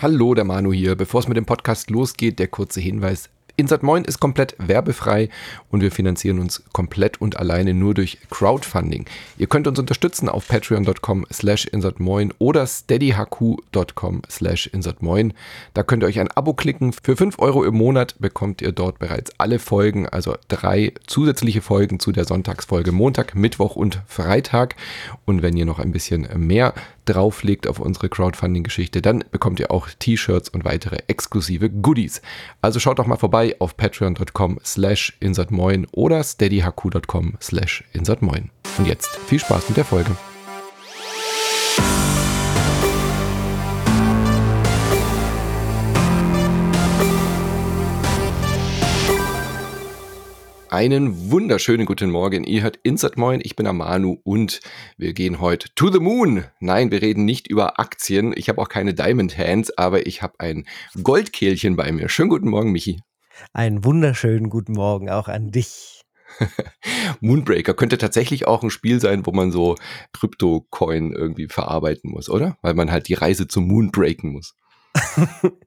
Hallo, der Manu hier. Bevor es mit dem Podcast losgeht, der kurze Hinweis. Insert Moin ist komplett werbefrei und wir finanzieren uns komplett und alleine nur durch Crowdfunding. Ihr könnt uns unterstützen auf patreon.com slash insertmoin oder steadyhq.com slash insertmoin. Da könnt ihr euch ein Abo klicken. Für 5 Euro im Monat bekommt ihr dort bereits alle Folgen, also drei zusätzliche Folgen zu der Sonntagsfolge Montag, Mittwoch und Freitag. Und wenn ihr noch ein bisschen mehr drauflegt auf unsere Crowdfunding-Geschichte, dann bekommt ihr auch T-Shirts und weitere exklusive Goodies. Also schaut doch mal vorbei auf patreon.com slash insertmoin oder steadyhq.com slash insertmoin. Und jetzt viel Spaß mit der Folge. Einen wunderschönen guten Morgen. Ihr hört Insert Moin. Ich bin Amanu und wir gehen heute to the moon. Nein, wir reden nicht über Aktien. Ich habe auch keine Diamond Hands, aber ich habe ein Goldkehlchen bei mir. Schönen guten Morgen, Michi. Einen wunderschönen guten Morgen auch an dich. Moonbreaker könnte tatsächlich auch ein Spiel sein, wo man so Krypto-Coin irgendwie verarbeiten muss, oder? Weil man halt die Reise zum Moon breaken muss.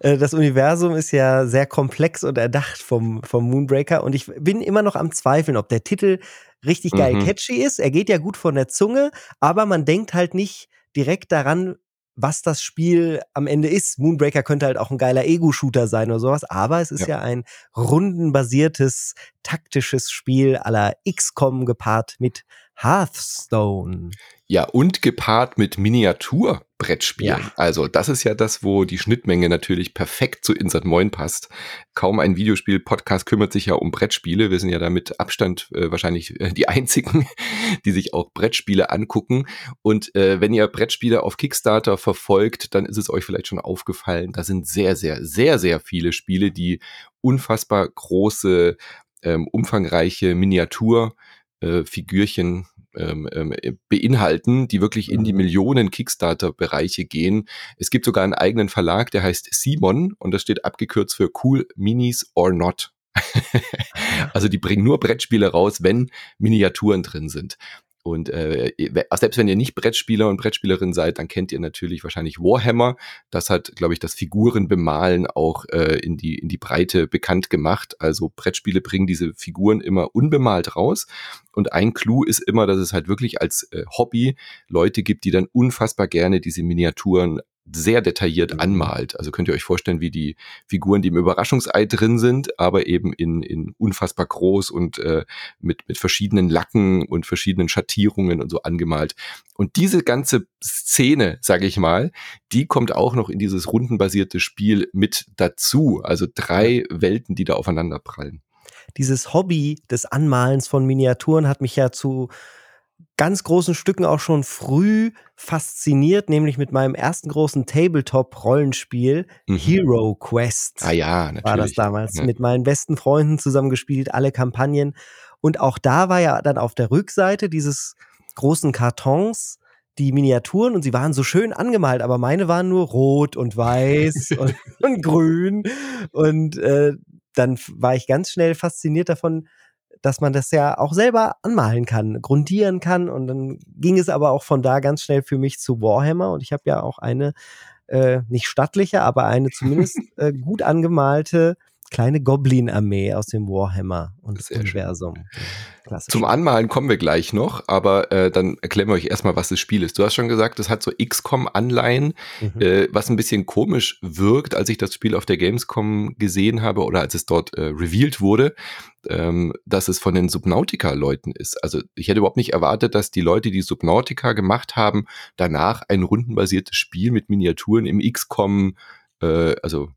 Äh, das Universum ist ja sehr komplex und erdacht vom, vom Moonbreaker und ich bin immer noch am Zweifeln, ob der Titel richtig geil mhm. catchy ist. Er geht ja gut von der Zunge, aber man denkt halt nicht direkt daran, was das Spiel am Ende ist. Moonbreaker könnte halt auch ein geiler Ego-Shooter sein oder sowas, aber es ist ja, ja ein rundenbasiertes, taktisches Spiel aller XCOM gepaart mit Hearthstone. Ja, und gepaart mit Miniaturbrettspielen. Ja. Also das ist ja das, wo die Schnittmenge natürlich perfekt zu Insert Moin passt. Kaum ein Videospiel-Podcast kümmert sich ja um Brettspiele. Wir sind ja da mit Abstand äh, wahrscheinlich äh, die einzigen, die sich auch Brettspiele angucken. Und äh, wenn ihr Brettspiele auf Kickstarter verfolgt, dann ist es euch vielleicht schon aufgefallen, da sind sehr, sehr, sehr, sehr viele Spiele, die unfassbar große, ähm, umfangreiche Miniatur äh, Figürchen ähm, ähm, beinhalten, die wirklich in die mhm. Millionen Kickstarter-Bereiche gehen. Es gibt sogar einen eigenen Verlag, der heißt Simon und das steht abgekürzt für Cool Minis or Not. also die bringen nur Brettspiele raus, wenn Miniaturen drin sind. Und äh, selbst wenn ihr nicht Brettspieler und Brettspielerin seid, dann kennt ihr natürlich wahrscheinlich Warhammer. Das hat, glaube ich, das Figurenbemalen auch äh, in, die, in die Breite bekannt gemacht. Also Brettspiele bringen diese Figuren immer unbemalt raus. Und ein Clou ist immer, dass es halt wirklich als äh, Hobby Leute gibt, die dann unfassbar gerne diese Miniaturen sehr detailliert mhm. anmalt. Also könnt ihr euch vorstellen, wie die Figuren, die im Überraschungsei drin sind, aber eben in, in unfassbar groß und äh, mit, mit verschiedenen Lacken und verschiedenen Schattierungen und so angemalt. Und diese ganze Szene, sage ich mal, die kommt auch noch in dieses rundenbasierte Spiel mit dazu. Also drei Welten, die da aufeinander prallen. Dieses Hobby des Anmalens von Miniaturen hat mich ja zu ganz großen Stücken auch schon früh fasziniert, nämlich mit meinem ersten großen Tabletop-Rollenspiel, mhm. Hero Quest. Ah ja, natürlich. War das damals. Ja. Mit meinen besten Freunden zusammengespielt, alle Kampagnen. Und auch da war ja dann auf der Rückseite dieses großen Kartons die Miniaturen und sie waren so schön angemalt, aber meine waren nur rot und weiß und, und, grün. Und äh, dann war ich ganz schnell fasziniert davon, dass man das ja auch selber anmalen kann, grundieren kann. Und dann ging es aber auch von da ganz schnell für mich zu Warhammer. Und ich habe ja auch eine, äh, nicht stattliche, aber eine zumindest äh, gut angemalte kleine Goblin-Armee aus dem Warhammer und das Universum. Zum Anmalen kommen wir gleich noch, aber äh, dann erklären wir euch erstmal, was das Spiel ist. Du hast schon gesagt, es hat so XCOM-Anleihen, mhm. äh, was ein bisschen komisch wirkt, als ich das Spiel auf der Gamescom gesehen habe oder als es dort äh, revealed wurde, ähm, dass es von den Subnautica-Leuten ist. Also ich hätte überhaupt nicht erwartet, dass die Leute, die Subnautica gemacht haben, danach ein rundenbasiertes Spiel mit Miniaturen im XCOM, äh, also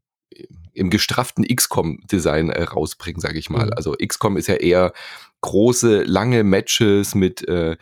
im gestrafften XCOM-Design äh, rausbringen, sage ich mal. Mhm. Also XCOM ist ja eher große, lange Matches mit äh,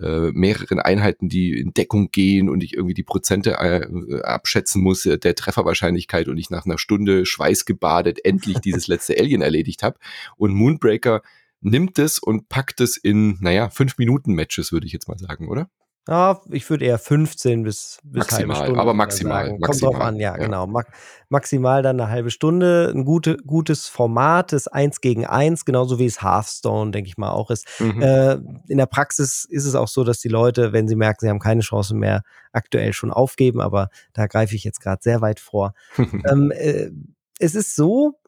äh, mehreren Einheiten, die in Deckung gehen und ich irgendwie die Prozente äh, abschätzen muss äh, der Trefferwahrscheinlichkeit und ich nach einer Stunde schweißgebadet endlich dieses letzte Alien erledigt habe. Und Moonbreaker nimmt es und packt es in, naja, fünf Minuten Matches, würde ich jetzt mal sagen, oder? Ja, ich würde eher 15 bis, bis maximal, halbe Stunde. aber maximal. Kommt maximal, drauf an, ja, ja. genau. Ma maximal dann eine halbe Stunde. Ein gute, gutes Format, das Eins gegen Eins, genauso wie es Hearthstone, denke ich mal, auch ist. Mhm. Äh, in der Praxis ist es auch so, dass die Leute, wenn sie merken, sie haben keine Chance mehr, aktuell schon aufgeben, aber da greife ich jetzt gerade sehr weit vor. ähm, äh, es ist so,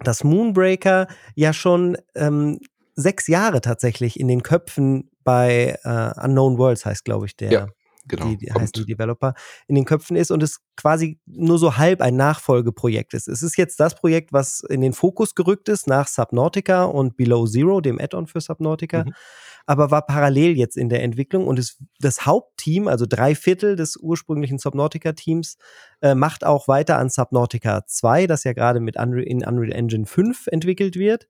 dass Moonbreaker ja schon ähm, sechs Jahre tatsächlich in den Köpfen bei äh, Unknown Worlds heißt, glaube ich, der. Ja, genau. Die, die heißen die Developer in den Köpfen ist und es quasi nur so halb ein Nachfolgeprojekt ist. Es ist jetzt das Projekt, was in den Fokus gerückt ist nach Subnautica und Below Zero, dem Add-on für Subnautica, Mhm. aber war parallel jetzt in der Entwicklung und es, das Hauptteam, also drei Viertel des ursprünglichen Subnautica-Teams, äh, macht auch weiter an Subnautica 2, das ja gerade mit Unreal, in Unreal Engine 5 entwickelt wird.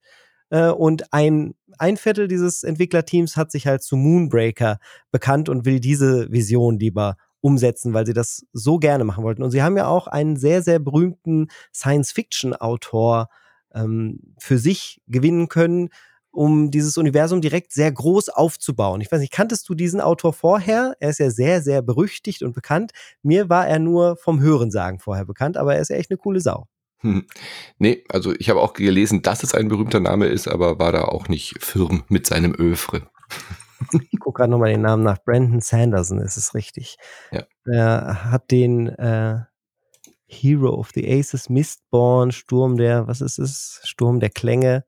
Äh, und ein, ein Viertel dieses Entwicklerteams hat sich halt zu Moonbreaker bekannt und will diese Vision lieber umsetzen, weil sie das so gerne machen wollten. Und sie haben ja auch einen sehr, sehr berühmten Science-Fiction-Autor ähm, für sich gewinnen können, um dieses Universum direkt sehr groß aufzubauen. Ich weiß nicht, kanntest du diesen Autor vorher? Er ist ja sehr, sehr berüchtigt und bekannt. Mir war er nur vom Hörensagen vorher bekannt, aber er ist ja echt eine coole Sau. Hm. Nee, also ich habe auch gelesen, dass es ein berühmter Name ist, aber war da auch nicht firm mit seinem Övre. Ich gucke gerade nochmal den Namen nach. Brandon Sanderson ist es richtig. Ja. Er hat den äh, Hero of the Aces, Mistborn, Sturm der, was ist es? Sturm der Klänge.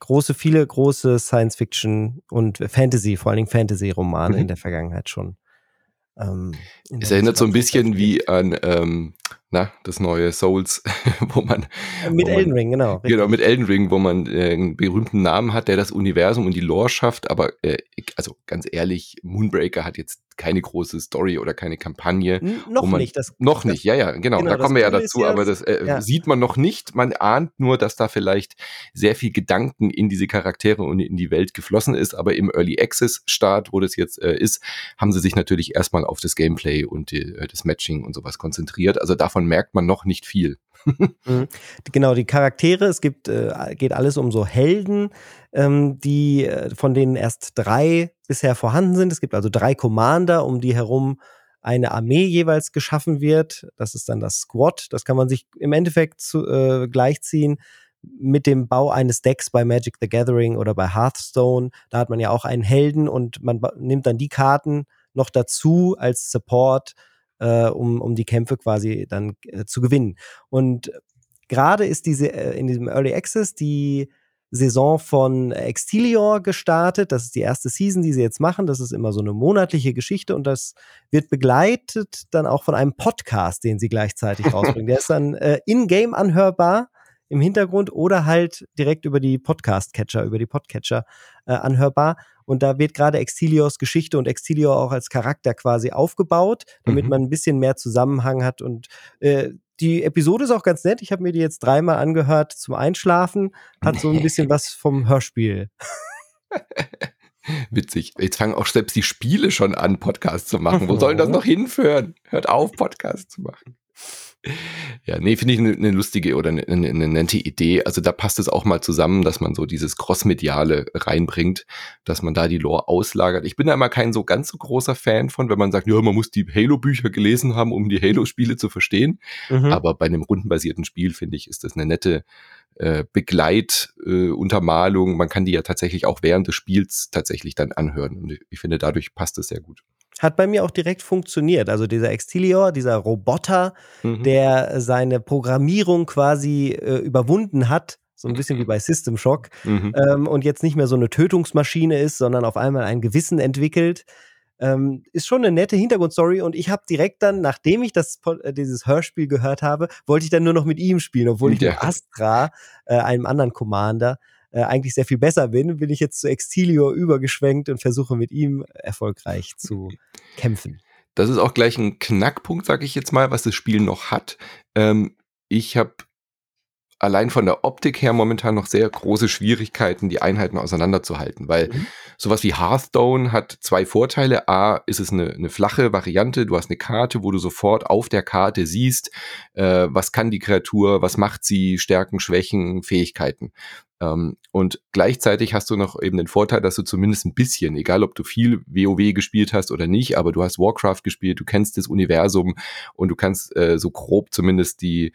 Große, viele große Science-Fiction und Fantasy, vor allen Dingen Fantasy-Romane Mhm. in der Vergangenheit schon. Ähm, Es erinnert so ein bisschen wie an ähm, na, das neue Souls, wo man. Mit wo man- Elden Ring, genau. richtig. Genau, mit Elden Ring, wo man äh, einen berühmten Namen hat, der das Universum und die Lore schafft, aber äh, also ganz ehrlich, Moonbreaker hat jetzt keine große Story oder keine Kampagne. N noch man- nicht. Das, Noch das, nicht, ja, ja, genau. genau, da kommen wir ja dazu, aber das äh, ja. sieht man noch nicht. Man ahnt nur, dass da vielleicht sehr viel Gedanken in diese Charaktere und in die Welt geflossen ist. Aber im Early Access Start, wo das jetzt äh, ist, haben sie sich natürlich erstmal auf das Gameplay und die, äh, das Matching und sowas konzentriert. Also davon merkt man noch nicht viel. Mhm. Genau, die Charaktere, es gibt, äh, geht alles um so Helden, ähm, die, äh, von denen erst drei bisher vorhanden sind. Es gibt also drei Commander, um die herum eine Armee jeweils geschaffen wird. Das ist dann das Squad. Das kann man sich im Endeffekt zu, äh, gleichziehen mit dem Bau eines Decks bei Magic the Gathering oder bei Hearthstone. Da hat man ja auch einen Helden und man nimmt dann die Karten noch dazu als Support, äh, um, um die Kämpfe quasi dann äh, zu gewinnen. Und gerade ist diese äh, in diesem Early Access die Saison von Extilior gestartet. Das ist die erste Season, die sie jetzt machen. Das ist immer so eine monatliche Geschichte und das wird begleitet dann auch von einem Podcast, den sie gleichzeitig rausbringen. Der ist dann äh, in-game anhörbar im Hintergrund oder halt direkt über die Podcast-Catcher, über die Podcatcher äh, anhörbar. Und da wird gerade Extiliors Geschichte und Extilior auch als Charakter quasi aufgebaut, damit Mhm. man ein bisschen mehr Zusammenhang hat. Und äh, die Episode ist auch ganz nett. Ich habe mir die jetzt dreimal angehört zum Einschlafen. Hat so ein bisschen was vom Hörspiel. Witzig. Jetzt fangen auch selbst die Spiele schon an, Podcasts zu machen. Wo sollen das noch hinführen? Hört auf, Podcasts zu machen. Ja, nee, finde ich eine ne lustige oder eine ne, ne nette Idee. Also da passt es auch mal zusammen, dass man so dieses Crossmediale reinbringt, dass man da die Lore auslagert. Ich bin da immer kein so ganz so großer Fan von, wenn man sagt, ja, man muss die Halo-Bücher gelesen haben, um die Halo-Spiele zu verstehen. Mhm. Aber bei einem rundenbasierten Spiel, finde ich, ist das eine nette äh, Begleituntermalung. Äh. Man kann die ja tatsächlich auch während des Spiels tatsächlich dann anhören. Und ich finde, dadurch passt es sehr gut. Hat bei mir auch direkt funktioniert. Also dieser Extilior, dieser Roboter, Mhm. der seine Programmierung quasi äh, überwunden hat, so ein bisschen wie bei System Shock, Mhm. ähm, und jetzt nicht mehr so eine Tötungsmaschine ist, sondern auf einmal ein Gewissen entwickelt. Ähm, ist schon eine nette Hintergrundstory und ich habe direkt dann, nachdem ich das äh, dieses Hörspiel gehört habe, wollte ich dann nur noch mit ihm spielen, obwohl ich Ja. mit Astra, äh, einem anderen Commander, äh, eigentlich sehr viel besser bin, bin ich jetzt zu Extilio übergeschwenkt und versuche mit ihm erfolgreich zu kämpfen. Das ist auch gleich ein Knackpunkt, sage ich jetzt mal, was das Spiel noch hat. Ähm, ich habe allein von der Optik her momentan noch sehr große Schwierigkeiten, die Einheiten auseinanderzuhalten, weil mhm. sowas wie Hearthstone hat zwei Vorteile. A, ist es eine, eine, flache Variante, du hast eine Karte, wo du sofort auf der Karte siehst, äh, was kann die Kreatur, was macht sie, Stärken, Schwächen, Fähigkeiten. Ähm, und gleichzeitig hast du noch eben den Vorteil, dass du zumindest ein bisschen, egal ob du viel WoW gespielt hast oder nicht, aber du hast Warcraft gespielt, du kennst das Universum und du kannst äh, so grob zumindest die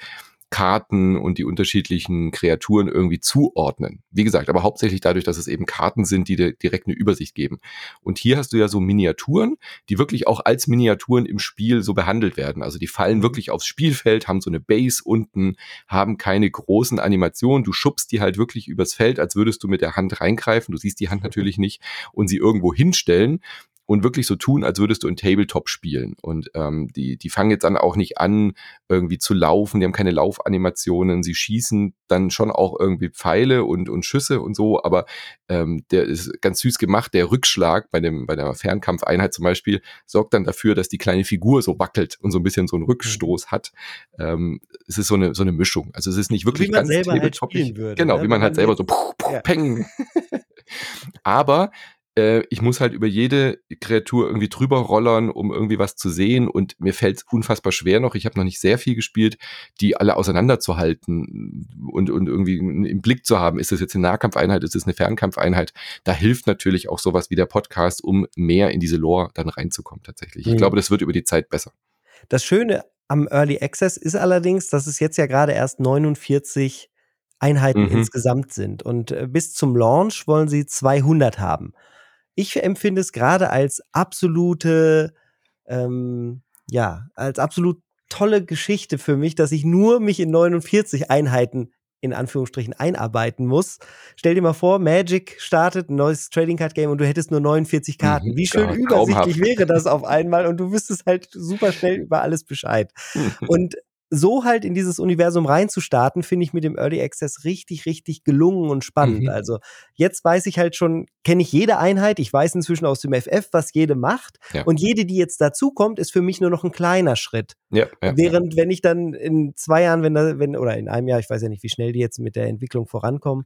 Karten und die unterschiedlichen Kreaturen irgendwie zuordnen. Wie gesagt, aber hauptsächlich dadurch, dass es eben Karten sind, die dir direkt eine Übersicht geben. Und hier hast du ja so Miniaturen, die wirklich auch als Miniaturen im Spiel so behandelt werden. Also die fallen wirklich aufs Spielfeld, haben so eine Base unten, haben keine großen Animationen. Du schubst die halt wirklich übers Feld, als würdest du mit der Hand reingreifen. Du siehst die Hand natürlich nicht und sie irgendwo hinstellen und wirklich so tun, als würdest du in Tabletop spielen. Und ähm, die, die fangen jetzt dann auch nicht an, irgendwie zu laufen, die haben keine Laufanimationen, sie schießen dann schon auch irgendwie Pfeile und, und Schüsse und so, aber ähm, der ist ganz süß gemacht. Der Rückschlag bei, dem, bei der Fernkampfeinheit zum Beispiel sorgt dann dafür, dass die kleine Figur so wackelt und so ein bisschen so einen Rückstoß mhm. hat. Ähm, es ist so eine, so eine Mischung. Also es ist nicht wirklich wie man ganz selber halt spielen würde. Genau, ne? wie man halt selber so puh, puh, ja. peng. aber äh, ich muss halt über jede Kreatur irgendwie drüber rollern, um irgendwie was zu sehen und mir fällt es unfassbar schwer noch, ich habe noch nicht sehr viel gespielt, die alle auseinanderzuhalten und, und irgendwie im Blick zu haben, ist das jetzt eine Nahkampfeinheit, ist das eine Fernkampfeinheit, da hilft natürlich auch sowas wie der Podcast, um mehr in diese Lore dann reinzukommen tatsächlich. Ich mhm. glaube, das wird über die Zeit besser. Das Schöne am Early Access ist allerdings, dass es jetzt ja gerade erst 49 Einheiten mhm. insgesamt sind. Und äh, bis zum Launch wollen sie 200 haben ich empfinde es gerade als absolute, ähm, ja, als absolut tolle Geschichte für mich, dass ich nur mich in 49 Einheiten in Anführungsstrichen einarbeiten muss. Stell dir mal vor, Magic startet ein neues Trading Card Game und du hättest nur 49 Karten. Mhm, Wie schön übersichtlich wäre das auf einmal und du wüsstest halt super schnell über alles Bescheid. und so halt in dieses Universum reinzustarten, finde ich mit dem Early Access richtig, richtig gelungen und spannend. Mhm. Also jetzt weiß ich halt schon, kenne ich jede Einheit, ich weiß inzwischen aus dem FF, was jede macht. Ja. Und jede, die jetzt dazukommt, ist für mich nur noch ein kleiner Schritt. Ja, ja, Während, wenn ich dann in zwei Jahren, wenn, da, wenn, oder in einem Jahr, ich weiß ja nicht, wie schnell die jetzt mit der Entwicklung vorankommen,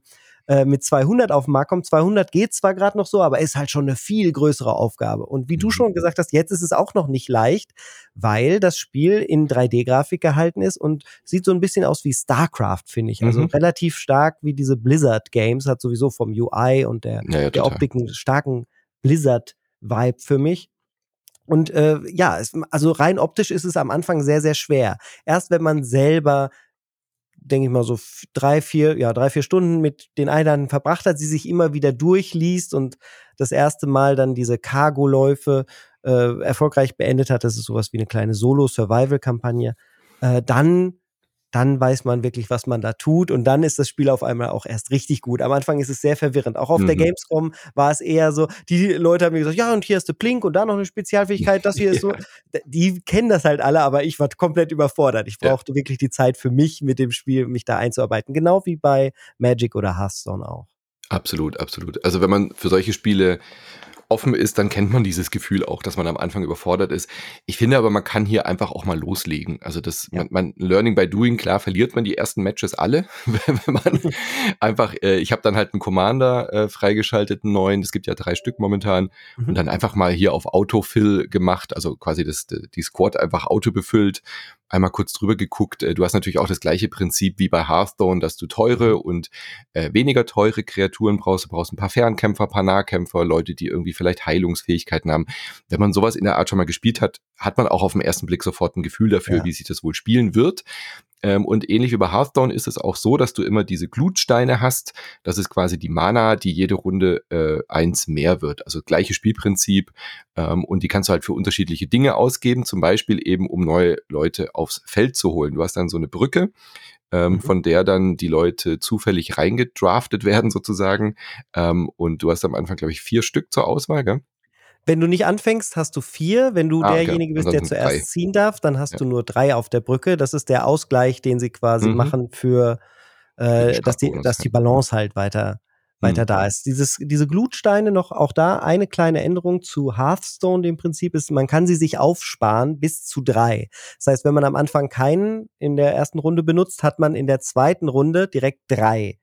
äh, mit 200 auf den Markt kommt. 200 geht zwar gerade noch so, aber ist halt schon eine viel größere Aufgabe. Und wie mhm. du schon gesagt hast, jetzt ist es auch noch nicht leicht, weil das Spiel in 3D-Grafik gehalten ist und sieht so ein bisschen aus wie StarCraft, finde ich. Also mhm. relativ stark wie diese Blizzard-Games, hat sowieso vom UI und der, ja, ja, der Optik einen starken Blizzard-Vibe für mich. Und äh, ja, es, also rein optisch ist es am Anfang sehr, sehr schwer. Erst wenn man selber denke ich mal, so drei, vier, ja, drei, vier Stunden mit den Einheiten verbracht hat, sie sich immer wieder durchliest und das erste Mal dann diese Cargo-Läufe äh, erfolgreich beendet hat. Das ist sowas wie eine kleine Solo-Survival-Kampagne. Äh, dann dann weiß man wirklich, was man da tut und dann ist das Spiel auf einmal auch erst richtig gut. Am Anfang ist es sehr verwirrend. Auch auf mhm. der Gamescom war es eher so, die Leute haben mir gesagt, ja, und hier ist der Plink und da noch eine Spezialfähigkeit, das hier ist so. Die kennen das halt alle, aber ich war komplett überfordert. Ich brauchte ja. wirklich die Zeit für mich mit dem Spiel, mich da einzuarbeiten. Genau wie bei Magic oder Hearthstone auch. Absolut, absolut. Also wenn man für solche Spiele offen ist, dann kennt man dieses Gefühl auch, dass man am Anfang überfordert ist. Ich finde aber, man kann hier einfach auch mal loslegen. Also das, ja. man, man, Learning by Doing, klar verliert man die ersten Matches alle, wenn man einfach, äh, ich habe dann halt einen Commander äh, freigeschaltet, einen neuen, es gibt ja drei Stück momentan, mhm. und dann einfach mal hier auf Autofill gemacht, also quasi das, die Squad einfach Auto befüllt einmal kurz drüber geguckt. Äh, du hast natürlich auch das gleiche Prinzip wie bei Hearthstone, dass du teure mhm. und äh, weniger teure Kreaturen brauchst. Du brauchst ein paar Fernkämpfer, paar Nahkämpfer, Leute, die irgendwie vielleicht Heilungsfähigkeiten haben. Wenn man sowas in der Art schon mal gespielt hat, hat man auch auf den ersten Blick sofort ein Gefühl dafür, ja. wie sich das wohl spielen wird. Ähm, und ähnlich wie bei Hearthstone ist es auch so, dass du immer diese Glutsteine hast. Das ist quasi die Mana, die jede Runde äh, eins mehr wird. Also gleiche Spielprinzip. Ähm, und die kannst du halt für unterschiedliche Dinge ausgeben. Zum Beispiel eben, um neue Leute aufs Feld zu holen. Du hast dann so eine Brücke. Ähm, mhm. von der dann die Leute zufällig reingedraftet werden sozusagen. Ähm, und du hast am Anfang, glaube ich, vier Stück zur Auswahl, gell? Wenn du nicht anfängst, hast du vier. Wenn du ah, derjenige bist, der zuerst drei. ziehen darf, dann hast ja. du nur drei auf der Brücke. Das ist der Ausgleich, den sie quasi mhm. machen für, äh, dass, die, dass die Balance halt weiter weiter hm. da ist. Dieses, diese Glutsteine noch auch da eine kleine Änderung zu Hearthstone, dem Prinzip ist, man kann sie sich aufsparen bis zu drei. Das heißt, wenn man am Anfang keinen in der ersten Runde benutzt, hat man in der zweiten Runde direkt drei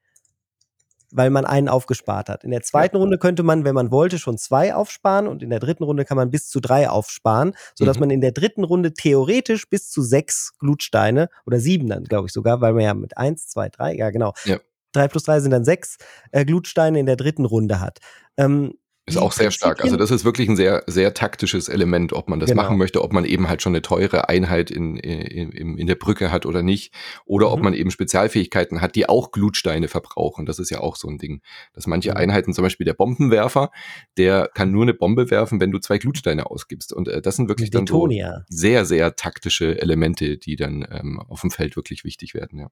weil man einen aufgespart hat. In der zweiten. Runde könnte man, wenn man wollte, schon zwei aufsparen und in der dritten Runde kann man bis zu drei aufsparen, sodass mhm. man in der dritten Runde theoretisch bis zu sechs Glutsteine oder sieben dann, glaube ich sogar, weil man ja mit eins, zwei, drei, ja genau, ja. drei plus drei sind dann sechs äh, Glutsteine in der dritten Runde hat. Ähm, ist auch sehr stark. Also das ist wirklich ein sehr, sehr taktisches Element, ob man das genau. machen möchte, ob man eben halt schon eine teure Einheit in, in, in der Brücke hat oder nicht. Oder mhm. ob man eben Spezialfähigkeiten hat, die auch Glutsteine verbrauchen. Das ist ja auch so ein Ding. Dass manche mhm. Einheiten, zum Beispiel der Bombenwerfer, der kann nur eine Bombe werfen, wenn du zwei Glutsteine ausgibst. Und äh, das sind wirklich dann so sehr, sehr taktische Elemente, die dann ähm, auf dem Feld wirklich wichtig werden, ja.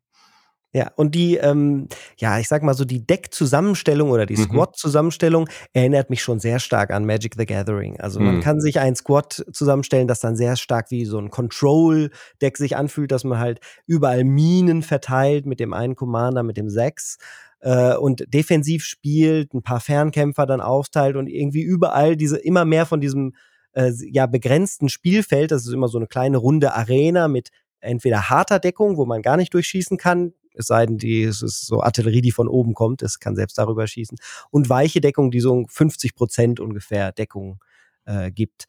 Ja, und die, ähm, ja, ich sag mal so, die Deck-Zusammenstellung oder die mhm. Squad-Zusammenstellung erinnert mich schon sehr stark an Magic the Gathering. Also man mhm. kann sich ein Squad zusammenstellen, das dann sehr stark wie so ein Control-Deck sich anfühlt, dass man halt überall Minen verteilt mit dem einen Commander, mit dem sechs äh, und defensiv spielt, ein paar Fernkämpfer dann aufteilt und irgendwie überall diese immer mehr von diesem äh, ja begrenzten Spielfeld, das ist immer so eine kleine runde Arena mit entweder harter Deckung, wo man gar nicht durchschießen kann, es sei denn, die, es ist so Artillerie, die von oben kommt, es kann selbst darüber schießen. Und weiche Deckung, die so 50 Prozent ungefähr Deckung äh, gibt.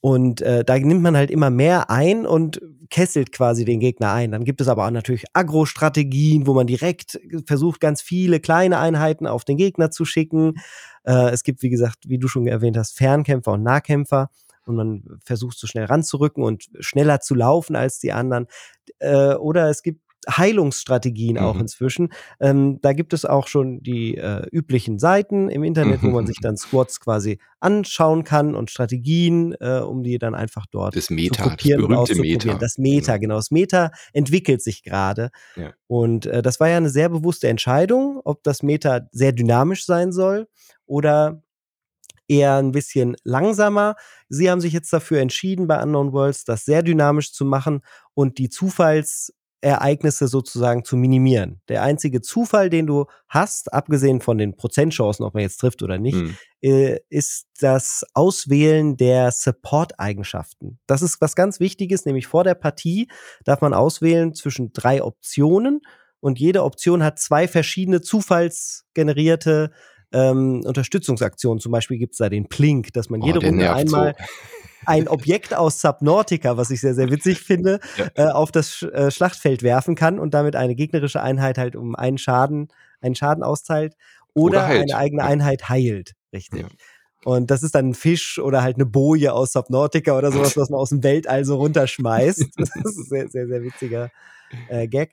Und äh, da nimmt man halt immer mehr ein und kesselt quasi den Gegner ein. Dann gibt es aber auch natürlich Agro-Strategien, wo man direkt versucht, ganz viele kleine Einheiten auf den Gegner zu schicken. Äh, es gibt, wie gesagt, wie du schon erwähnt hast, Fernkämpfer und Nahkämpfer. Und man versucht so schnell ranzurücken und schneller zu laufen als die anderen. Äh, oder es gibt Heilungsstrategien auch mhm. inzwischen. Ähm, da gibt es auch schon die äh, üblichen Seiten im Internet, wo man sich dann Squads quasi anschauen kann und Strategien, äh, um die dann einfach dort das Meta, zu kopieren das berühmte Meta. Das Meta, genau. genau. Das Meta entwickelt sich gerade. Ja. Und äh, das war ja eine sehr bewusste Entscheidung, ob das Meta sehr dynamisch sein soll oder eher ein bisschen langsamer. Sie haben sich jetzt dafür entschieden, bei Unknown Worlds das sehr dynamisch zu machen und die Zufalls Ereignisse sozusagen zu minimieren. Der einzige Zufall, den du hast, abgesehen von den Prozentchancen, ob man jetzt trifft oder nicht, mhm. äh, ist das Auswählen der Support-Eigenschaften. Das ist was ganz Wichtiges, nämlich vor der Partie darf man auswählen zwischen drei Optionen und jede Option hat zwei verschiedene zufallsgenerierte ähm, Unterstützungsaktionen. Zum Beispiel gibt es da den Plink, dass man oh, jede Runde einmal so. ein Objekt aus Subnautica, was ich sehr, sehr witzig finde, ja. äh, auf das äh, Schlachtfeld werfen kann und damit eine gegnerische Einheit halt um einen Schaden, einen Schaden austeilt oder, oder eine eigene Einheit heilt. Richtig. Ja. Und das ist dann ein Fisch oder halt eine Boje aus Subnautica oder sowas, was man aus dem Weltall so runterschmeißt. das ist ein sehr, sehr, sehr witziger äh, Gag.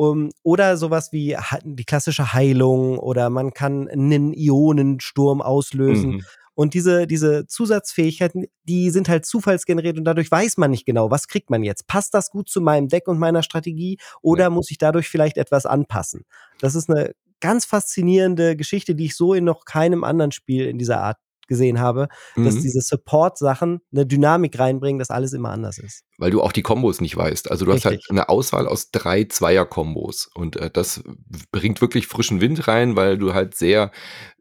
Um, oder sowas wie die klassische Heilung oder man kann einen Ionensturm auslösen. Mhm. Und diese, diese Zusatzfähigkeiten, die sind halt zufallsgeneriert und dadurch weiß man nicht genau, was kriegt man jetzt. Passt das gut zu meinem Deck und meiner Strategie oder ja. muss ich dadurch vielleicht etwas anpassen? Das ist eine ganz faszinierende Geschichte, die ich so in noch keinem anderen Spiel in dieser Art gesehen habe, mhm. dass diese Support-Sachen eine Dynamik reinbringen, dass alles immer anders ist. Weil du auch die Kombos nicht weißt. Also du Richtig. hast halt eine Auswahl aus drei Zweier-Kombos und äh, das bringt wirklich frischen Wind rein, weil du halt sehr,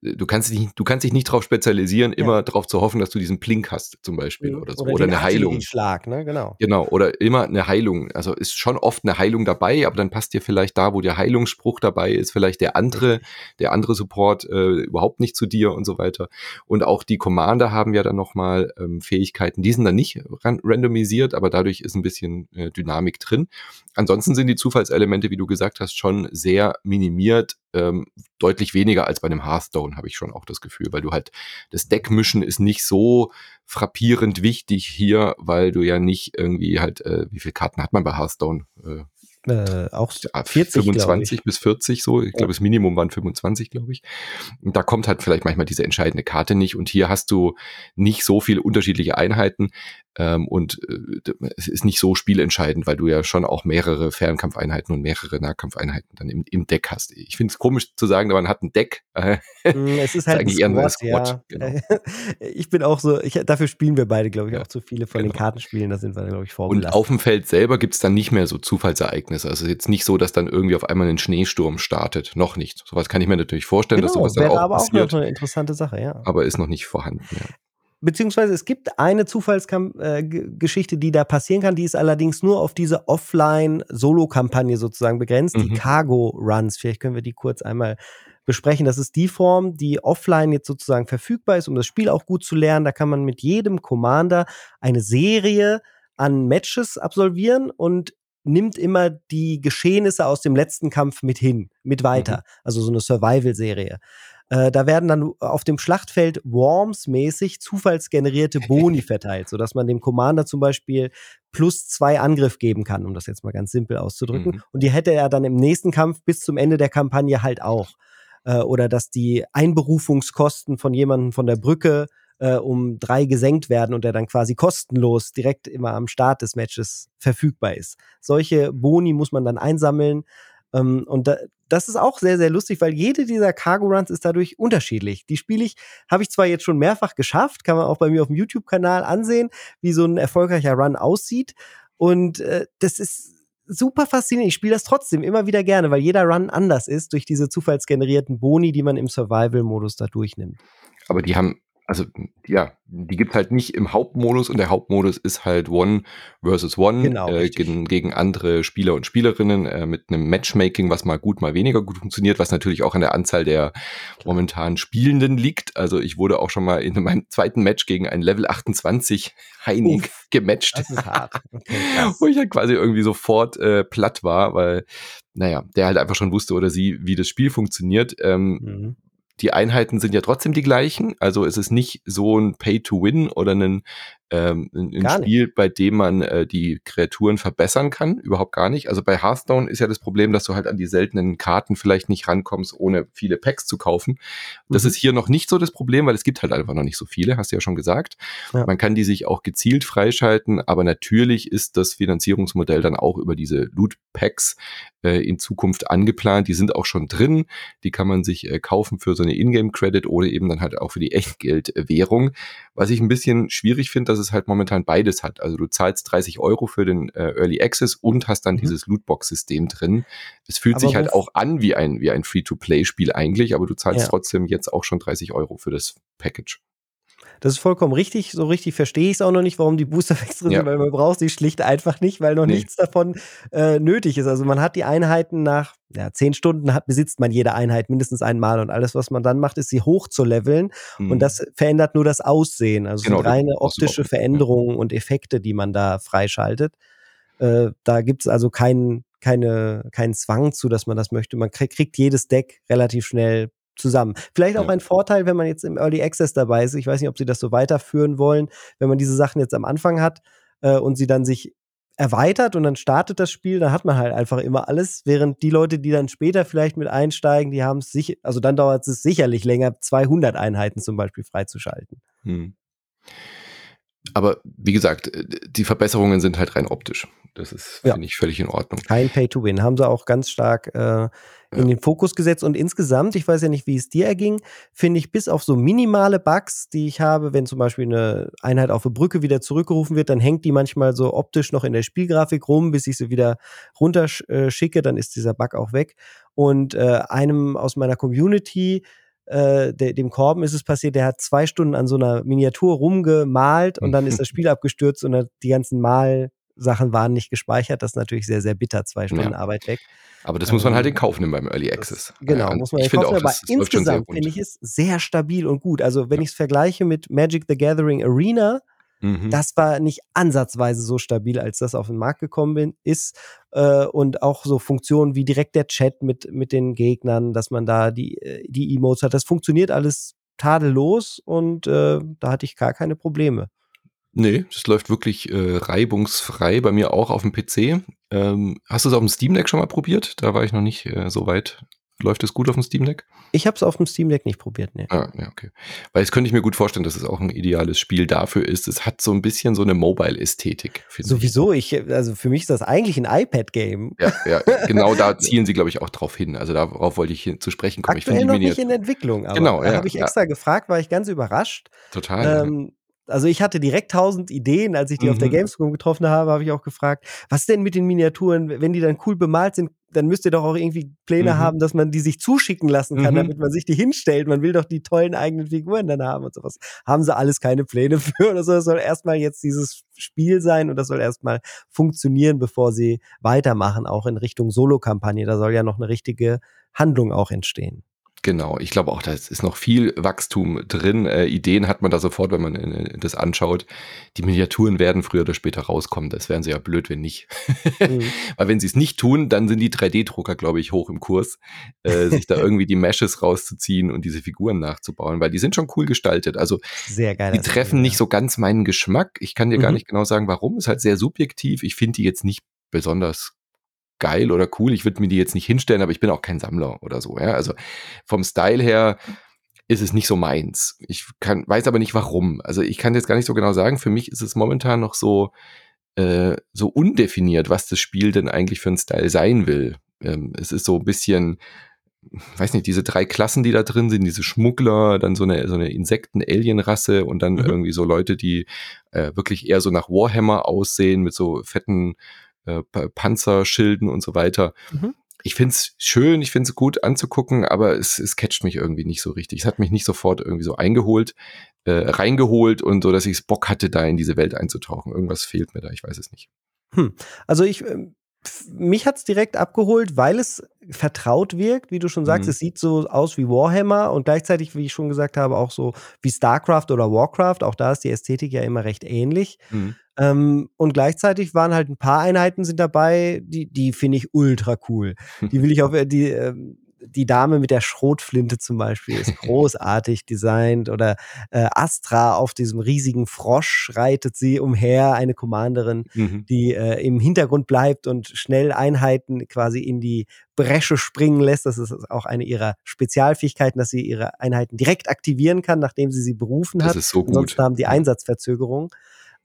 du kannst dich, du kannst dich nicht darauf spezialisieren, ja. immer darauf zu hoffen, dass du diesen Plink hast zum Beispiel mhm. oder so. Oder, oder eine Heilung. Schlag, ne? Genau. Genau, oder immer eine Heilung. Also ist schon oft eine Heilung dabei, aber dann passt dir vielleicht da, wo der Heilungsspruch dabei ist, vielleicht der andere, der andere Support äh, überhaupt nicht zu dir und so weiter. Und auch auch die Commander haben ja dann nochmal ähm, Fähigkeiten, die sind dann nicht ran randomisiert, aber dadurch ist ein bisschen äh, Dynamik drin. Ansonsten sind die Zufallselemente, wie du gesagt hast, schon sehr minimiert, ähm, deutlich weniger als bei einem Hearthstone, habe ich schon auch das Gefühl, weil du halt, das Deckmischen ist nicht so frappierend wichtig hier, weil du ja nicht irgendwie halt, äh, wie viele Karten hat man bei Hearthstone? Äh, äh, auch 40, 25 bis 40 so. Ich glaube, das Minimum waren 25, glaube ich. Und da kommt halt vielleicht manchmal diese entscheidende Karte nicht. Und hier hast du nicht so viele unterschiedliche Einheiten. Ähm, und äh, es ist nicht so spielentscheidend, weil du ja schon auch mehrere Fernkampfeinheiten und mehrere Nahkampfeinheiten dann im, im Deck hast. Ich finde es komisch zu sagen, man hat ein Deck. Mm, es ist halt ein Squad, Squad, ja. Genau. Ich bin auch so, ich, dafür spielen wir beide, glaube ich, ja, auch zu viele von genau. den Kartenspielen. Da sind wir, glaube ich, vorbelastet. Und auf dem Feld selber gibt es dann nicht mehr so Zufallsereignisse ist. Also jetzt nicht so, dass dann irgendwie auf einmal ein Schneesturm startet. Noch nicht. Sowas kann ich mir natürlich vorstellen, genau, dass sowas dann auch aber passiert. auch noch eine interessante Sache, ja. Aber ist noch nicht vorhanden, ja. Beziehungsweise es gibt eine Zufallsgeschichte, äh, die da passieren kann, die ist allerdings nur auf diese Offline-Solo-Kampagne sozusagen begrenzt, mhm. die Cargo Runs. Vielleicht können wir die kurz einmal besprechen. Das ist die Form, die offline jetzt sozusagen verfügbar ist, um das Spiel auch gut zu lernen. Da kann man mit jedem Commander eine Serie an Matches absolvieren und nimmt immer die Geschehnisse aus dem letzten Kampf mit hin, mit weiter. Mhm. Also so eine Survival-Serie. Äh, da werden dann auf dem Schlachtfeld Worms-mäßig zufallsgenerierte Boni verteilt, sodass man dem Commander zum Beispiel plus zwei Angriff geben kann, um das jetzt mal ganz simpel auszudrücken. Mhm. Und die hätte er dann im nächsten Kampf bis zum Ende der Kampagne halt auch. Äh, oder dass die Einberufungskosten von jemandem von der Brücke äh, um drei gesenkt werden und der dann quasi kostenlos direkt immer am Start des Matches verfügbar ist. Solche Boni muss man dann einsammeln. Ähm, und da, das ist auch sehr, sehr lustig, weil jede dieser Cargo Runs ist dadurch unterschiedlich. Die spiele ich, habe ich zwar jetzt schon mehrfach geschafft, kann man auch bei mir auf dem YouTube-Kanal ansehen, wie so ein erfolgreicher Run aussieht. Und äh, das ist super faszinierend. Ich spiele das trotzdem immer wieder gerne, weil jeder Run anders ist durch diese zufallsgenerierten Boni, die man im Survival-Modus da durchnimmt. Aber die haben also ja, die gibt halt nicht im Hauptmodus und der Hauptmodus ist halt One versus One genau, äh, gegen, gegen, andere Spieler und Spielerinnen äh, mit einem Matchmaking, was mal gut, mal weniger gut funktioniert, was natürlich auch an der Anzahl der momentan Spielenden liegt. Also ich wurde auch schon mal in meinem zweiten Match gegen einen Level 28 Heinig gematcht. Das ist hart. Okay, wo ich halt quasi irgendwie sofort äh, platt war, weil, naja, der halt einfach schon wusste oder sie, wie das Spiel funktioniert. Ähm, mhm die Einheiten sind ja trotzdem die gleichen. Also es ist nicht so ein Pay-to-Win oder ein ähm, ein, ein Spiel, nicht. bei dem man äh, die Kreaturen verbessern kann, überhaupt gar nicht. Also bei Hearthstone ist ja das Problem, dass du halt an die seltenen Karten vielleicht nicht rankommst, ohne viele Packs zu kaufen. Das mhm. ist hier noch nicht so das Problem, weil es gibt halt einfach noch nicht so viele, hast du ja schon gesagt. Ja. Man kann die sich auch gezielt freischalten, aber natürlich ist das Finanzierungsmodell dann auch über diese Loot Packs äh, in Zukunft angeplant. Die sind auch schon drin. Die kann man sich äh, kaufen für so eine Ingame Credit oder eben dann halt auch für die Echtgeldwährung. Was ich ein bisschen schwierig finde, dass es halt momentan beides hat. Also du zahlst 30 Euro für den äh, Early Access und hast dann mhm. dieses Lootbox-System drin. Es fühlt aber sich halt auch an wie ein, wie ein Free-to-Play-Spiel eigentlich, aber du zahlst ja. trotzdem jetzt auch schon 30 Euro für das Package. Das ist vollkommen richtig. So richtig verstehe ich es auch noch nicht, warum die Booster Packs drin ja. sind, weil man braucht sie schlicht einfach nicht, weil noch nee. nichts davon äh, nötig ist. Also man hat die Einheiten nach ja, zehn Stunden hat, besitzt man jede Einheit mindestens einmal und alles, was man dann macht, ist sie hoch zu leveln mhm. und das verändert nur das Aussehen. Also genau, sind reine optische Veränderungen und Effekte, die man da freischaltet. Äh, da gibt es also keinen keine, keinen Zwang zu, dass man das möchte. Man krieg, kriegt jedes Deck relativ schnell zusammen. Vielleicht auch ja. ein Vorteil, wenn man jetzt im Early Access dabei ist. Ich weiß nicht, ob sie das so weiterführen wollen, wenn man diese Sachen jetzt am Anfang hat äh, und sie dann sich erweitert und dann startet das Spiel, dann hat man halt einfach immer alles, während die Leute, die dann später vielleicht mit einsteigen, die haben es sicher, also dann dauert es sicherlich länger, 200 Einheiten zum Beispiel freizuschalten. Hm. Aber wie gesagt, äh, die Verbesserungen sind halt rein optisch. Das ist, ja. finde ich, völlig in Ordnung. Kein Pay-to-Win. Haben sie auch ganz stark äh, in ja. den Fokus gesetzt. Und insgesamt, ich weiß ja nicht, wie es dir erging, finde ich, bis auf so minimale Bugs, die ich habe, wenn zum Beispiel eine Einheit auf eine Brücke wieder zurückgerufen wird, dann hängt die manchmal so optisch noch in der Spielgrafik rum, bis ich sie wieder runterschicke, dann ist dieser Bug auch weg. Und äh, einem aus meiner Community äh, de, dem Korben ist es passiert, der hat zwei Stunden an so einer Miniatur rumgemalt und dann ist das Spiel abgestürzt und die ganzen Malsachen waren nicht gespeichert. Das ist natürlich sehr, sehr bitter, zwei Stunden ja. Arbeit weg. Aber das muss man halt in ähm, Kauf nehmen beim Early Access. Das, genau, muss man in Kauf nehmen. Aber das, das insgesamt finde ich es sehr stabil und gut. Also wenn ja. ich es vergleiche mit Magic the Gathering Arena, Mhm. Das war nicht ansatzweise so stabil, als das auf den Markt gekommen bin, ist. Äh, und auch so Funktionen wie direkt der Chat mit, mit den Gegnern, dass man da die, äh, die Emotes hat. Das funktioniert alles tadellos und äh, da hatte ich gar keine Probleme. Nee, das läuft wirklich äh, reibungsfrei bei mir auch auf dem PC. Ähm, hast du es auf dem Steam Deck schon mal probiert? Da war ich noch nicht äh, so weit. Läuft es gut auf dem Steam Deck? Ich habe es auf dem Steam Deck nicht probiert, ne. Ah, ja, okay. Weil jetzt könnte ich mir gut vorstellen, dass es auch ein ideales Spiel dafür ist. Es hat so ein bisschen so eine Mobile-Ästhetik. Sowieso, ich. ich, also für mich ist das eigentlich ein iPad-Game. Ja, ja, genau da zielen sie, glaube ich, auch drauf hin. Also darauf wollte ich zu sprechen kommen. Aktuell ich noch nicht in Entwicklung, aber genau, da habe ich extra gefragt, war ich ganz überrascht. Total. Ähm, Also ich hatte direkt tausend Ideen, als ich die mhm. auf der mhm. Gamescom getroffen habe, habe ich auch gefragt, was denn mit den Miniaturen, wenn die dann cool bemalt sind, dann müsst ihr doch auch irgendwie Pläne mhm. haben, dass man die sich zuschicken lassen kann, mhm. damit man sich die hinstellt. Man will doch die tollen eigenen Figuren dann haben und sowas. Haben sie alles keine Pläne für oder so. Das soll erstmal jetzt dieses Spiel sein und das soll erstmal funktionieren, bevor sie weitermachen, auch in Richtung Solo-Kampagne. Da soll ja noch eine richtige Handlung auch entstehen. Genau, ich glaube auch, da ist noch viel Wachstum drin. Äh, Ideen hat man da sofort, wenn man äh, das anschaut. Die Miniaturen werden früher oder später rauskommen. Das wären sie ja blöd, wenn nicht. Mhm. Weil wenn sie es nicht tun, dann sind die 3D-Drucker, glaube ich, hoch im Kurs, äh, sich da irgendwie die Meshes rauszuziehen und diese Figuren nachzubauen, weil die sind schon cool gestaltet. Also sehr geil. Die treffen Spiel, nicht so ganz meinen Geschmack. Ich kann dir mhm. gar nicht genau sagen, warum. Ist halt sehr subjektiv. Ich finde die jetzt nicht besonders geil oder cool. Ich würde mir die jetzt nicht hinstellen, aber ich bin auch kein Sammler oder so. Ja? Also vom Style her ist es nicht so meins. Ich kann, weiß aber nicht warum. Also ich kann jetzt gar nicht so genau sagen. Für mich ist es momentan noch so, äh, so undefiniert, was das Spiel denn eigentlich für ein Style sein will. Ähm, es ist so ein bisschen, weiß nicht, diese drei Klassen, die da drin sind, diese Schmuggler, dann so eine, so eine Insekten-Alien-Rasse und dann mhm. irgendwie so Leute, die äh, wirklich eher so nach Warhammer aussehen mit so fetten äh, Panzerschilden und so weiter. Mhm. Ich finde es schön, ich finde es gut anzugucken, aber es, es catcht mich irgendwie nicht so richtig. Es hat mich nicht sofort irgendwie so eingeholt, äh, reingeholt und so, dass ich Bock hatte, da in diese Welt einzutauchen. Irgendwas fehlt mir da, ich weiß es nicht. Hm. Also ich, ähm, mich hat es direkt abgeholt, weil es vertraut wirkt, wie du schon sagst. Mhm. Es sieht so aus wie Warhammer und gleichzeitig, wie ich schon gesagt habe, auch so wie StarCraft oder Warcraft. Auch da ist die Ästhetik ja immer recht ähnlich. Mhm. Ähm, und gleichzeitig waren halt ein paar Einheiten sind dabei, die, die finde ich ultra cool. Die will ich auch, die, ähm, die Dame mit der Schrotflinte zum Beispiel ist großartig designt oder äh, Astra auf diesem riesigen Frosch reitet sie umher, eine Commanderin, mhm. die äh, im Hintergrund bleibt und schnell Einheiten quasi in die Bresche springen lässt. Das ist auch eine ihrer Spezialfähigkeiten, dass sie ihre Einheiten direkt aktivieren kann, nachdem sie sie berufen hat. Das ist so gut. Ansonsten haben die Einsatzverzögerung.